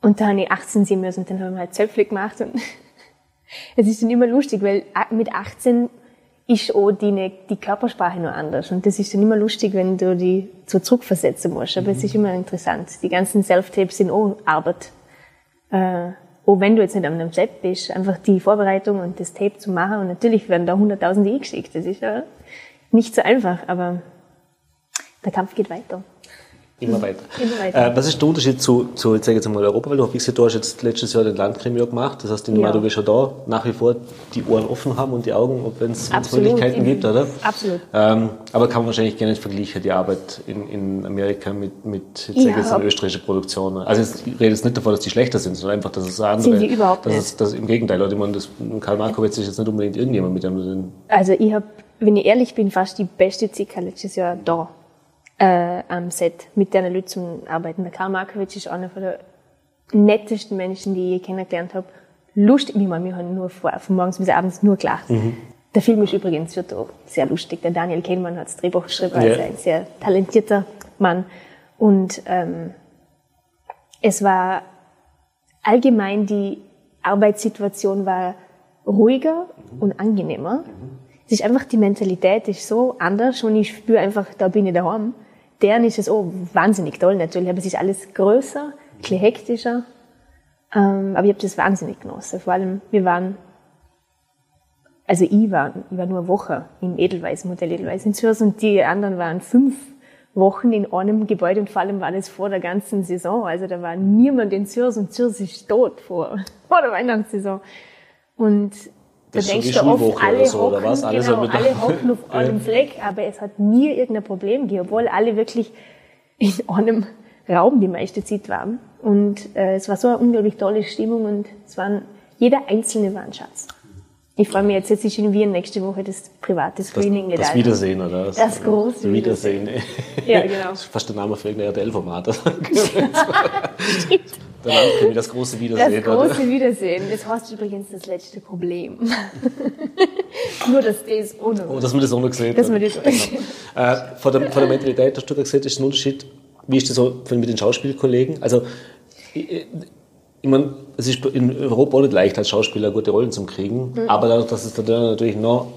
Und da habe ich 18 sein müssen und dann haben wir halt Zöpfle gemacht und es ist dann immer lustig, weil mit 18 ist auch die, die Körpersprache noch anders und das ist dann immer lustig, wenn du die so zurückversetzen musst. Aber es ist immer interessant. Die ganzen Self-Tapes sind auch Arbeit. Äh, auch wenn du jetzt nicht an einem Set bist, einfach die Vorbereitung und das Tape zu machen und natürlich werden da hunderttausende eingeschickt. Das ist ja nicht so einfach, aber der Kampf geht weiter. Immer weiter. Immer weiter. Äh, was ist der Unterschied zu, zu jetzt sage ich jetzt mal Europa? Weil du, wie gesagt, du hast jetzt letztes Jahr den Landkrimi gemacht. Das heißt, in Ja. du wirst ja da nach wie vor die Ohren offen haben und die Augen, wenn es. Möglichkeiten gibt, oder? Absolut. Ähm, aber kann man wahrscheinlich gerne nicht vergleichen, die Arbeit in, in Amerika mit, mit jetzt ich Ja. jetzt eine österreichische Produktion. Also jetzt, ich rede jetzt nicht davon, dass die schlechter sind, sondern einfach, dass es andere... Sind sie überhaupt nicht. Es, dass, Im Gegenteil, Leute, ich meine, das, Karl Markowitz ist jetzt nicht unbedingt irgendjemand, mit dem du den... Also ich habe, wenn ich ehrlich bin, fast die beste gehabt letztes Jahr da äh, am Set mit den Leuten zum Arbeiten. Der Karl Markovic ist einer von der nettesten Menschen, die ich kennengelernt habe. Lustig, ich meine, wir haben nur vor, von morgens bis abends nur gelacht. Der Film ist übrigens wird auch sehr lustig. Der Daniel Kehlmann hat das Drehbuch geschrieben, also ein sehr talentierter Mann. Und ähm, es war allgemein die Arbeitssituation war ruhiger und angenehmer. Es ist einfach, die Mentalität ist so anders und ich spüre einfach, da bin ich daheim. Deren ist es auch wahnsinnig toll natürlich, aber es ist alles größer, bisschen hektischer. Ähm, aber ich habe das wahnsinnig genossen. Vor allem, wir waren, also ich war, ich war nur eine Woche im Edelweiss, im Hotel Edelweiss in Zürich und die anderen waren fünf Wochen in einem Gebäude und vor allem war das vor der ganzen Saison. Also da war niemand in Zürich und Zürich ist tot vor, vor der Weihnachtssaison. Und da Das ist so denkst wie du oft, Schulwoche alle oder so, oder hocken, was? Alle so genau, alle hocken auf einem Fleck, aber es hat nie irgendein Problem gegeben, obwohl alle wirklich in einem Raum die meiste Zeit waren. Und äh, es war so eine unglaublich tolle Stimmung und es waren, jeder Einzelne war ein Schatz. Ich freue mich jetzt, jetzt ist in Wien nächste Woche das private Das, Screening das allen. Wiedersehen, oder? Das große Wiedersehen. Ja, genau. Das ist fast der Name für irgendein RTL-Format. Der Landkrimi, das große Wiedersehen, Das oder? große Wiedersehen. Das heißt übrigens das letzte Problem. Nur, dass das ohne. Oh, dass man das noch gesehen Dass man das auch gesehen Äh, von, der, von der Mentalität hast du gerade gesagt, ist ein Unterschied. Wie ist das so mit den Schauspielkollegen? Also, ich, ich meine, es ist in Europa auch nicht leicht, als Schauspieler gute Rollen zu kriegen. Mhm. Aber dadurch, dass es da natürlich noch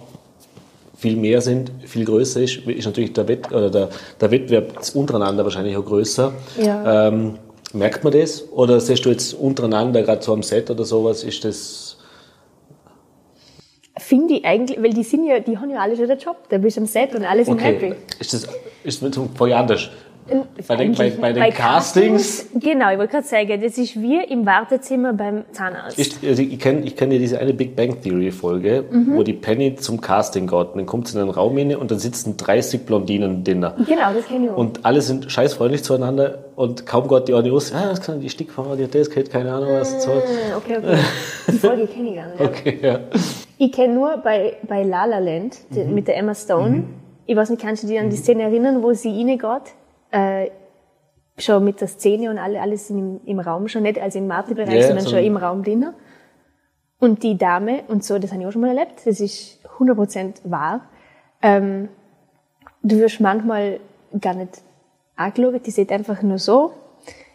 viel mehr sind, viel größer ist, ist natürlich der, Wett, oder der, der Wettbewerb untereinander wahrscheinlich auch größer. Ja. Ähm, merkt man das? Oder siehst du jetzt untereinander, gerade so am Set oder sowas, ist das... Finde ich eigentlich, weil die sind ja, die haben ja alle schon den Job. Da bist du am Set und alle sind Okay, happy. ist das ist das voll anders? Bei den, bei, bei den Castings Genau, ich wollte gerade sagen, das ist wie im Wartezimmer beim Zahnarzt. ist, also ich kenne ich kenn ja diese eine Big Bang Theory Folge, Mhm. wo die Penny zum Casting geht. Und dann kommt sie in einen Raum rein und dann sitzen 30 Blondinen Dinner. genau, das kenne ich auch. Und alle sind scheißfreundlich zueinander und kaum geht die aus, ja, das kann die Stickfrau, die hat das, keine Ahnung was. So. Ah, okay, okay. Die Folge kenne ich gar nicht. Okay, ja. Ich kenne nur bei, bei La La Land Mhm. mit der Emma Stone. Ich weiß nicht, kannst du dich an die Szene erinnern, wo sie reingeht? Äh, schon mit der Szene und alle, alles im, im Raum schon, nicht also im Marty-Bereich, Ja, sondern so- schon im Raum drinnen. Und die Dame, und so, das habe ich auch schon mal erlebt, das ist 100% wahr, ähm, du wirst manchmal gar nicht angeschaut, die sieht einfach nur so,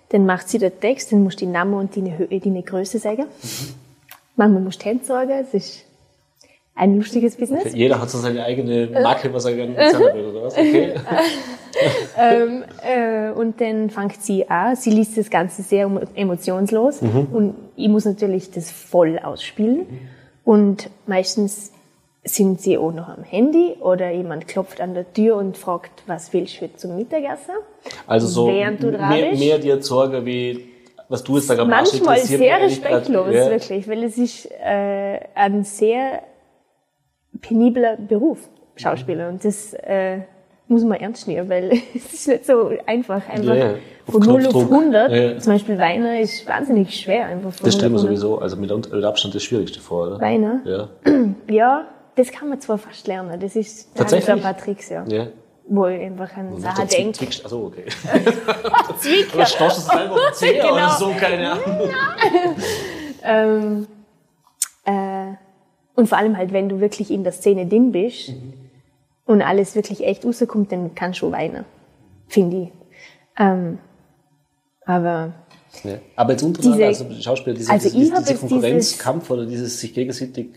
dann macht sie den Text, dann musst du die Namen und deine Höhe, deine Größe sagen. Manchmal musst du Hände sagen, es ist ein lustiges Business. Jeder hat so seine eigene Marke, was er gerne erzählen will, oder was? Okay. ähm, äh, und dann fängt sie an. Sie liest das Ganze sehr emo- emotionslos. Und ich muss natürlich das voll ausspielen. Und meistens sind sie auch noch am Handy oder jemand klopft an der Tür und fragt, was willst du zum Mittagessen? Also so Während du mehr, mehr dir Sorge, wie was du jetzt da gerade machst, Manchmal sehr respektlos, ja. wirklich, weil es ist äh, ein sehr penibler Beruf, Schauspieler. Und das äh, muss man ernst nehmen, weil es ist nicht so einfach. Einfach. Auf von 0 auf Knopfdruck. 100. Ja, ja. Zum Beispiel Weiner ist wahnsinnig schwer. Einfach von Das stellen wir 0 auf 100. sowieso, also mit mit Abstand das Schwierigste vor, oder? Weiner? Ja. Ja, das kann man zwar fast lernen. Das ist, da habe ich so ein Tatsächlich? paar Tricks, ja. ja. Wo ich einfach an Sachen denke. Zwick- Achso, okay. Zwicker. Oder stochst du es selber auf den Zeher oder Genau. so, keine Ahnung. Ähm, äh, und vor allem halt, wenn du wirklich in der Szene drin bist und alles wirklich echt rauskommt, dann kannst du weinen. Finde ich. Ähm, aber Ja. Aber jetzt untereinander, Diese- also Schauspieler, diese, Also diese, diese, Konkurrenzkampf oder dieses sich gegenseitig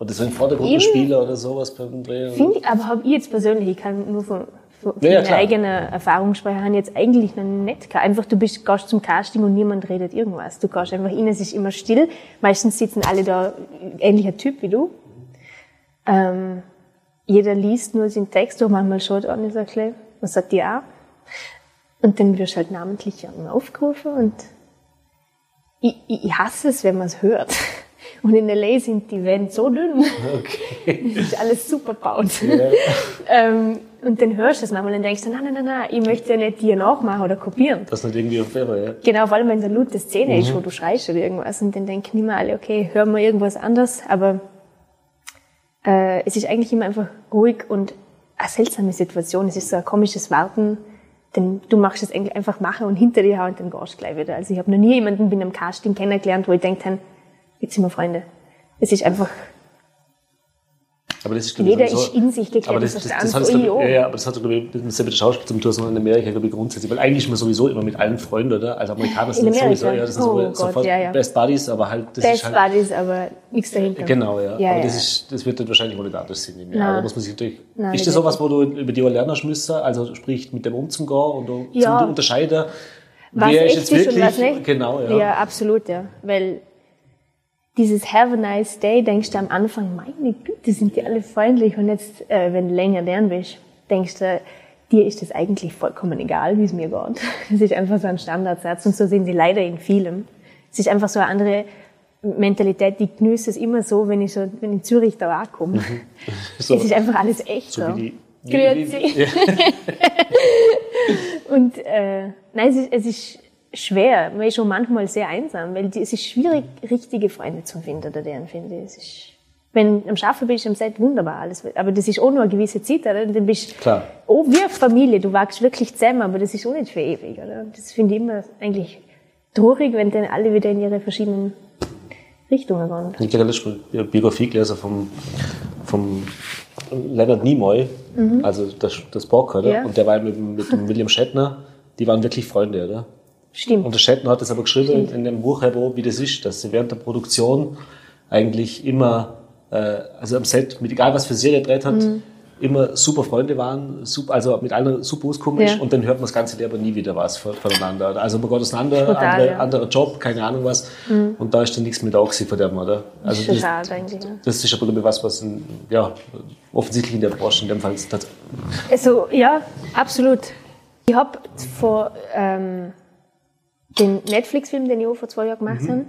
oder so ein. Vordergrundspieler oder sowas beim Drehen. finde ich, aber habe ich jetzt persönlich, ich kann nur von, von Ja, ja, meiner klar. eigenen Erfahrung sprechen, habe ich jetzt eigentlich noch nicht gehabt. Einfach, du bist, gehst zum Casting und niemand redet irgendwas. Du gehst einfach rein, es ist immer still. Meistens sitzen alle da, ähnlicher Typ wie du. Ähm, jeder liest nur seinen Text, auch manchmal schaut an, ist bisschen, was sagt auch? Und dann wirst du halt namentlich aufgerufen und ich, ich, ich hasse es, wenn man es hört. Und in LA sind die Wände so dünn. Okay. Ist alles super gebaut. ähm, und dann hörst du es manchmal und denkst du, nein, nein, nein, nein, ich möchte ja nicht dir nachmachen oder kopieren. Das nicht irgendwie auf Fehler, ja. Genau, vor allem wenn eine laute Szene ist, wo du schreist oder irgendwas. Und dann denken immer alle, okay, hören wir irgendwas anderes. Aber äh, es ist eigentlich immer einfach ruhig und eine seltsame Situation. Es ist so ein komisches Warten. Denn du machst es eigentlich einfach machen und hinter dir hauen und dann gehst du gleich wieder. Also ich habe noch nie jemanden bei einem Casting kennengelernt, wo ich denke, jetzt sind wir Freunde. Es ist einfach, Aber das ist, glaub ich, jeder sowieso- ist in sich geklärt. Aber das, das, das, hat, so, ich ich, ja, ja, aber das hat, glaube ich, mit dem Schauspiel zum Tun, sondern in Amerika, glaube ich, grundsätzlich. Weil eigentlich ist man sowieso immer mit allen Freunden, oder? Als Amerikaner sind das Amerika? sowieso, ja, das sind Oh so, Gott, sofort ja, ja. Best Buddies, aber halt, das Best ist halt, Buddies, aber nichts dahinter. Genau, ja. Ja, aber ja. das ist, das wird dann wahrscheinlich wohl nicht anders sein. Nein. Da muss man sich natürlich, Nein, ist das das sowas, wo du über die lernen müssen? Also, sprich, mit dem umzugehen und Ja. zu unterscheiden, Was wer ist jetzt ist und wirklich, was nicht. genau, ja. Ja, absolut, ja. Weil dieses Have a nice day, denkst du am Anfang, meine Güte, sind die alle freundlich. Und jetzt, äh, wenn du länger lernen bist, denkst du, dir ist das eigentlich vollkommen egal, wie es mir geht. Das ist einfach so ein Standardsatz. Und so sind sie leider in vielem. Es ist einfach so eine andere Mentalität, die genieße es immer so, wenn ich so, wenn in Zürich da ankomme. So, Es ist einfach alles echt so da. wie die, Grüezi. ja. Und äh, nein, es ist, es ist schwer. Man ist schon manchmal sehr einsam, weil die, es ist schwierig, richtige Freunde zu finden oder deren finde ich. Es ist, wenn du am Schaffen bist, am Set wunderbar alles. Aber das ist auch nur eine gewisse Zeit, oder? Dann bist Klar. Oh, wie eine Familie. Du wachst wirklich zusammen, aber das ist auch nicht für ewig, oder? Das finde ich immer eigentlich traurig, wenn dann alle wieder in ihre verschiedenen Richtungen gehen. Ich habe eine Biografie gelesen vom, vom Leonard Nimoy, also das, das Bock, oder? Mhm. Ja. Und der war mit, mit William Shatner, die waren wirklich Freunde, oder? Stimmt. Und der Shatner hat das aber geschrieben in dem Buch, wie das ist, dass sie während der Produktion eigentlich immer, äh, also am Set, mit egal was für Serie er gedreht hat, Mhm. immer super Freunde waren, super, also mit allen super ausgekommen ist Ja. und dann hört man das ganze Leben nie wieder was von- voneinander. Also man geht auseinander, Total, andere, ja. Mhm. anderer Job, keine Ahnung was. Und da ist dann nichts mehr da von dem, oder? Das ist Also schon schade eigentlich. Das ist aber glaube ich, was, was in, ja, offensichtlich in der Branche in dem Fall Also, ja, absolut. Ich habe vor ähm, den Netflix-Film, den ich auch vor zwei Jahren gemacht habe,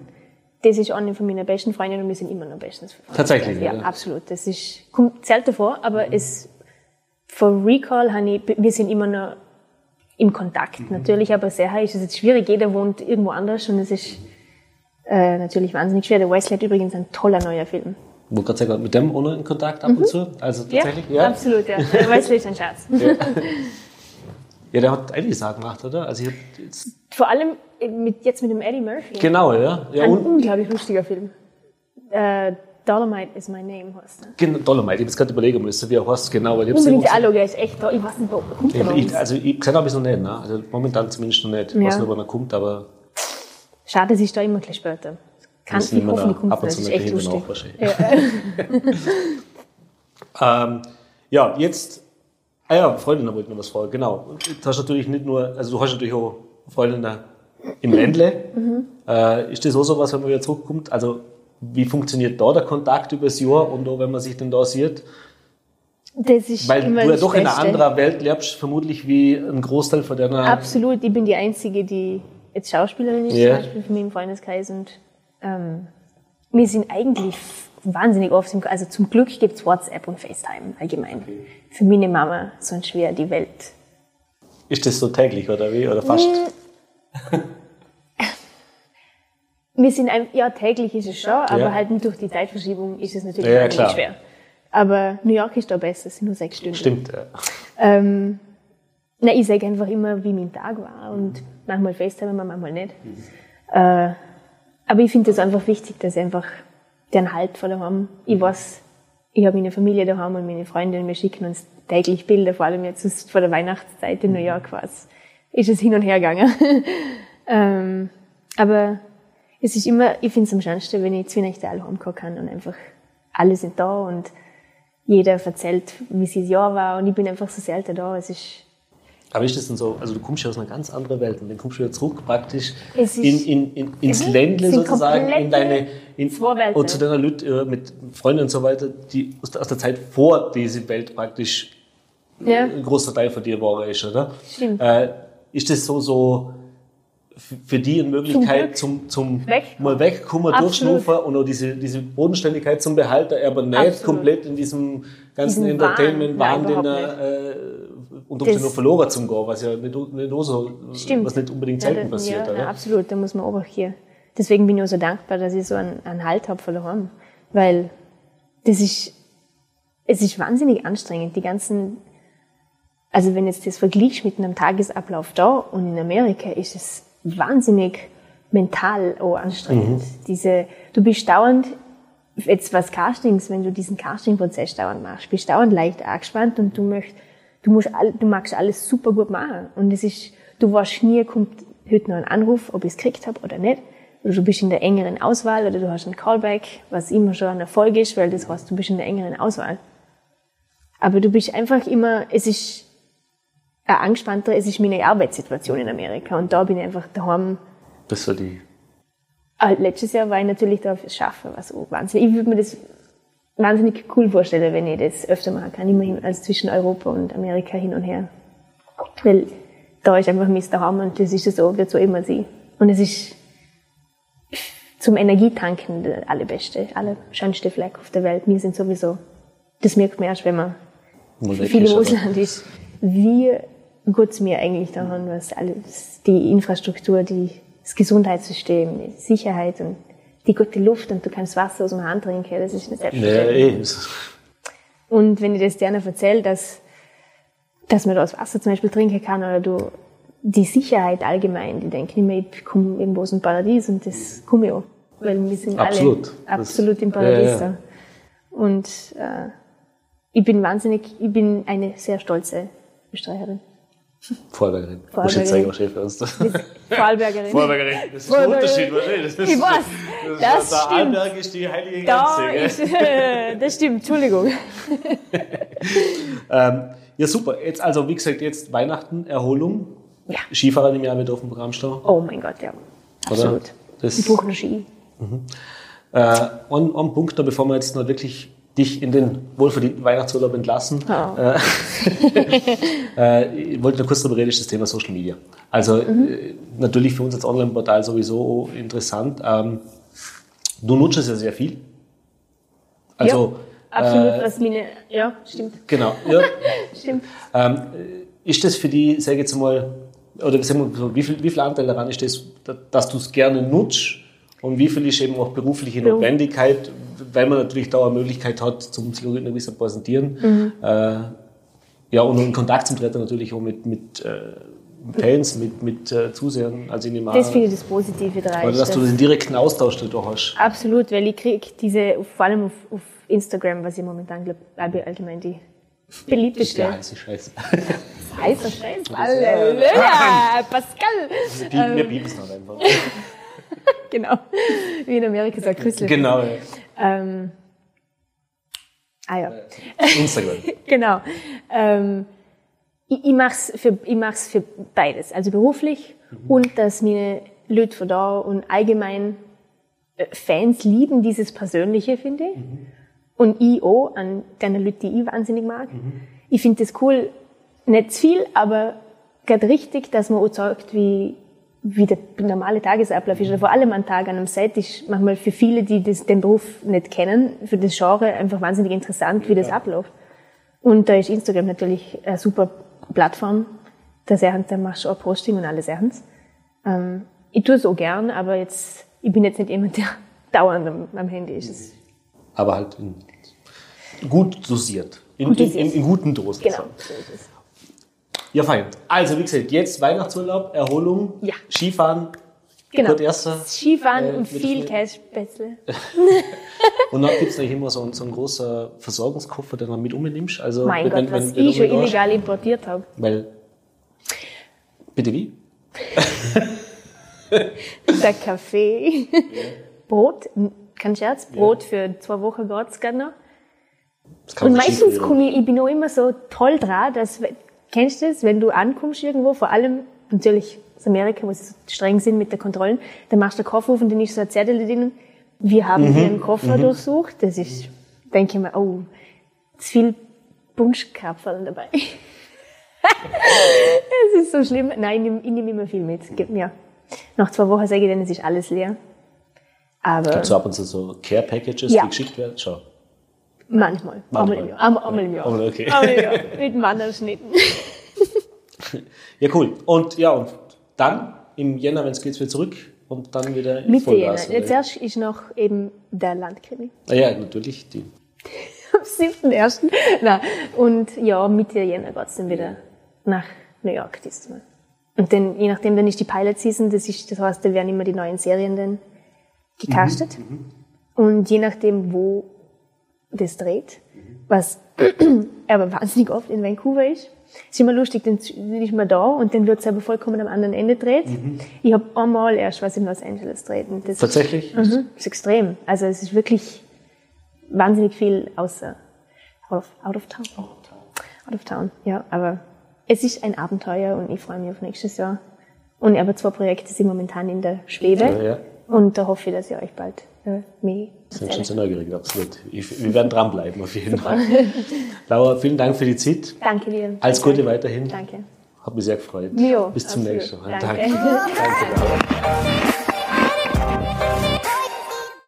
das ist eine von meinen besten Freundinnen und wir sind immer noch bestens befreundet. Tatsächlich, Ja, oder? absolut. Das ist, kommt selten vor, aber es, vor Recall habe ich, wir sind immer noch im Kontakt. Natürlich, aber sehr ist es jetzt schwierig. Jeder wohnt irgendwo anders und es ist äh, natürlich wahnsinnig schwer. Der Wesley hat übrigens ein toller neuer Film. wo gerade sagen, mit dem ohne in Kontakt ab und zu. Also tatsächlich, Mhm. Ja, absolut, ja. Der Wesley ist ein Schatz. Ja, der hat Eddie Sachen gemacht, oder? Also Vor allem mit, jetzt mit dem Eddie Murphy. genau, ja. ja Ein unglaublich lustiger Film. Äh, Dolomite is my name, heißt er. Genau, Dolomite, ich habe jetzt gerade überlegen müssen, wie er heißt, genau. Weil ich Unbedingt anschauen, er ist echt da. Ich weiß nicht, wo kommt er ich, also ich gesehen habe ich es noch nicht, ne? Also momentan zumindest noch nicht. Ich weiß Ja. nicht, wann er kommt, aber Schade, es ist da immer ein bisschen später. Kann, ich hoffe, die kommt ab und zu Das ist echt lustig. auch wahrscheinlich. Ähm, ja, jetzt, ah ja, Freundinnen wollten noch was fragen, genau. Du hast natürlich nicht nur, also du hast natürlich auch Freundinnen im Ländle. Mhm. Äh, ist das auch so was, wenn man wieder zurückkommt? Also, wie funktioniert da der Kontakt übers Jahr und auch wenn man sich denn da sieht? Das ist Weil immer du ja doch in einer anderen Welt lebst, vermutlich wie ein Großteil von deiner. Absolut, ich bin die Einzige, die jetzt Schauspielerin ist, Ja. zum Beispiel von mir im Freundeskreis. Und ähm, wir sind eigentlich wahnsinnig oft, im, also zum Glück gibt's WhatsApp und FaceTime allgemein. Für meine Mama sonst schwer die Welt. Ist das so täglich oder wie? Oder fast? Mm. Wir sind ein, ja, täglich ist es schon, aber Ja. halt durch die Zeitverschiebung ist es natürlich Ja, ja, schwer. Aber New York ist da besser, es sind nur sechs Stunden. Stimmt. Ja. Ähm, na, ich sage einfach immer, wie mein Tag war und manchmal FaceTime, manchmal nicht. Äh, aber ich finde es einfach wichtig, dass ich einfach den Halt von daheim, ich weiß, ich habe meine Familie daheim und meine Freundinnen, wir schicken uns täglich Bilder, vor allem jetzt vor der Weihnachtszeit in New York war es, ist es hin und her gegangen. ähm, aber es ist immer, ich finde es am schönsten, wenn ich zwei Nächte alle heimkommen kann und einfach alle sind da und jeder erzählt, wie sein Jahr war und ich bin einfach so selten da. Es ist, Aber ist das denn so, also du kommst ja aus einer ganz anderen Welt und dann kommst du wieder zurück praktisch in, in, in, ins. Ländle sozusagen, in deine, in, und zu deiner Leute äh, mit Freunden und so weiter, die aus der, aus der Zeit vor dieser Welt praktisch ja, ein großer Teil von dir war, ist, oder? Stimmt. Äh, ist das so, so für die eine Möglichkeit Glück. zum, zum Wegkommen. mal wegkommen, durchschnaufen und auch diese, diese Bodenständigkeit zum Behalten, aber nicht Absolut. komplett in diesem ganzen. Entertainment-Wahn, den er äh, unter Das- Umständen noch verloren zum gehen, was ja nicht, nicht so, stimmt. was nicht unbedingt Ja, selten da- passiert, ja, oder? Ja, absolut, da muss man auch hier. Deswegen bin ich auch so dankbar, dass ich so einen, einen Halt habe von daheim. Weil das ist, es ist wahnsinnig anstrengend, die ganzen, also wenn jetzt das vergleichst mit einem Tagesablauf da und in Amerika, ist es wahnsinnig mental auch anstrengend. Diese, du bist dauernd, jetzt was Castings, wenn du diesen Casting-Prozess dauernd machst, bist dauernd leicht angespannt und du möchtest, du musst, all, du magst alles super gut machen. Und es ist, du weißt nie, kommt heute noch ein Anruf, ob ich es gekriegt habe oder nicht. Oder du bist in der engeren Auswahl oder du hast einen Callback, was immer schon ein Erfolg ist, weil das heißt, du bist in der engeren Auswahl. Aber du bist einfach immer, es ist ein angespannter, es ist meine Arbeitssituation in Amerika. Und da bin ich einfach daheim. Das so die, Äh, Letztes Jahr war ich natürlich da fürs Schaffen, was auch wahnsinnig. Ich würde mir das wahnsinnig cool vorstellen, wenn ich das öfter machen kann, immerhin als zwischen Europa und Amerika hin und her. Weil da ist einfach mein Daheim und das ist so, wird so immer sein. Und es ist zum Energietanken der allerbeste, allerschönste Fleck auf der Welt. Wir sind sowieso, das merkt man erst, wenn man viel im Ausland ist, wie gut es mir eigentlich da haben, was alles, die Infrastruktur, die, das Gesundheitssystem, die Sicherheit und die gute Luft und du kannst Wasser aus dem Hahn trinken, das ist eine Ja, Selbstverständlichkeit. eh. das- Und wenn ich das denen erzähle, dass, dass man da das Wasser zum Beispiel trinken kann oder du, die Sicherheit allgemein, die denken immer, ich komme irgendwo aus dem Paradies und das komme ich auch. Weil wir sind Absolut. alle Das- absolut im Paradies Ja, ja. da. Und äh, ich bin wahnsinnig, ich bin eine sehr stolze Österreicherin. Vorarlbergerin. Jetzt sagen, was für uns. Vorarlbergerin. Vorarlbergerin. Das ist ein Vorarlbergerin. Unterschied, wahrscheinlich. Das ist, Ich weiß, das der stimmt. Arlberg ist die heilige Da Grenze. ist, das stimmt, Entschuldigung. Ähm, ja, super. Jetzt, also, wie gesagt, jetzt Weihnachten, Erholung. Ja. Skifahrer im Jahr mit auf dem Programm stehen. Oh mein Gott, ja. Absolut. Das- Ich brauche noch Ski. Äh, ein, ein Punkt noch, bevor wir jetzt noch wirklich dich in den wohlverdienten Weihnachtsurlaub entlassen. Oh. Äh, äh, ich wollte noch kurz darüber reden, ist das Thema Social Media. Also äh, natürlich für uns als Online-Portal sowieso interessant. Ähm, du nutzt es ja sehr viel. Also ja, absolut, was meine, ja, stimmt, genau. Ja, stimmt. ähm, ist das für die, sage ich jetzt mal, oder sagen wir so, wie viel, wie viel Anteil daran ist das, dass du es gerne nutzt und wie viel ist eben auch berufliche Beruf. Notwendigkeit, weil man natürlich da eine Möglichkeit hat, zum sich irgendwie bisschen präsentieren. Mhm. Äh, Ja, und in Kontakt zum Treten natürlich auch mit, mit äh, Fans, mit, mit äh, Zusehern. Also in dem Das finde ich das Positive daran. Oder dass du den direkten Austausch da hast. Absolut, weil ich kriege diese, vor allem auf, auf Instagram, was ich momentan glaube, allgemein die beliebteste. Ja, heiße Scheiße. Heißer Scheiß. Halleluja, Pascal. Wir bieben es noch einfach. Genau. Wie in Amerika sagt Christel. Genau, ja. Ähm, ah ja. Instagram. genau. Ähm, ich, ich mache es für, ich mach's für beides. Also beruflich und dass meine Leute von da und allgemein äh, Fans lieben dieses Persönliche, finde ich. Und ich auch an deine Leute, die ich wahnsinnig mag. Ich finde das cool, nicht zu viel, aber gerade richtig, dass man auch sagt, wie, wie der normale Tagesablauf ist. Oder vor allem ein Tag an einem Set ist manchmal für viele, die das, den Beruf nicht kennen, für das Genre einfach wahnsinnig interessant, wie das abläuft. Und da ist Instagram natürlich eine super Plattform. Da Sachen, da machst du auch Posting und alle Sachen. Ähm, ich tue es auch gern, aber jetzt, ich bin jetzt nicht jemand, der dauernd am, am Handy ist. Aber halt in, gut dosiert. In, in, in, in guten Dosen. Genau, so ist es. Ja, fein. Also, wie gesagt, jetzt Weihnachtsurlaub, Erholung, Ja. Skifahren, Genau. Kurt Erster. Skifahren Äh, und viel Käsespätzle. Und dann gibt's natürlich immer so, so ein großer Versorgungskoffer, den du mit umnimmst. Also, Mein wenn- Gott, wenn- was wenn ich schon illegal importiert habe. Weil, bitte wie? Der Kaffee, Brot, kein Scherz, Brot für zwei Wochen geht's gerade noch. Das kann Und meistens komme ich, ich bin auch immer so toll dran, dass, kennst du das, wenn du ankommst irgendwo, vor allem natürlich aus Amerika, wo sie so streng sind mit den Kontrollen, dann machst du den Koffer auf und dann ist so ein Zettel drin, wir haben Mhm. Ihren Koffer durchsucht. Das ist, denke ich mir, oh, zu viel Bunschkapferl dabei. Es ist so schlimm. Nein, ich nehme, immer viel mit. Gib mir. Nach zwei Wochen sage ich dann, es ist alles leer. Aber Gibt's so ab und zu so Care-Packages, Ja. die geschickt werden? Schau. Manchmal. Manchmal. Einmal im Jahr. Einmal, einmal im Jahr. Einmal, okay. Einmal im Jahr. Mit dem Wanderschnitten. Ja, cool. Und ja, und dann im Jänner, wenn es geht, wieder zurück und dann wieder in Mitte Jänner. Vollgas. oder? Jetzt erst ist noch eben der Landkrimi. Ah, ja, natürlich. Die. Am 7.1. Nein. Und ja, Mitte Jänner geht's dann wieder nach New York diesmal. Und dann, je nachdem, dann ist die Pilot Season, das ist, das heißt, da werden immer die neuen Serien dann gecastet. Und je nachdem, wo das dreht, was aber wahnsinnig oft in Vancouver ist, ist immer lustig, dann ist man da und dann wird es aber vollkommen am anderen Ende dreht. Ich habe einmal erst was in Los Angeles das Tatsächlich? Mhm, das ist extrem. Also es ist wirklich wahnsinnig viel außer out of, out of town. Out of town, ja. Aber es ist ein Abenteuer und ich freue mich auf nächstes Jahr. Und aber zwei Projekte sind momentan in der Schwebe. Ja, ja. Und da hoffe ich, dass ihr euch bald äh, mehr Sind schon sehr neugierig, absolut. Ich, wir werden dranbleiben, auf jeden Fall. Laura, vielen Dank für die Zeit. Danke dir. Alles Gute weiterhin. Danke. Hat mich sehr gefreut. Auch. Bis zum Absolut. nächsten Mal. Danke. Danke. Danke Laura.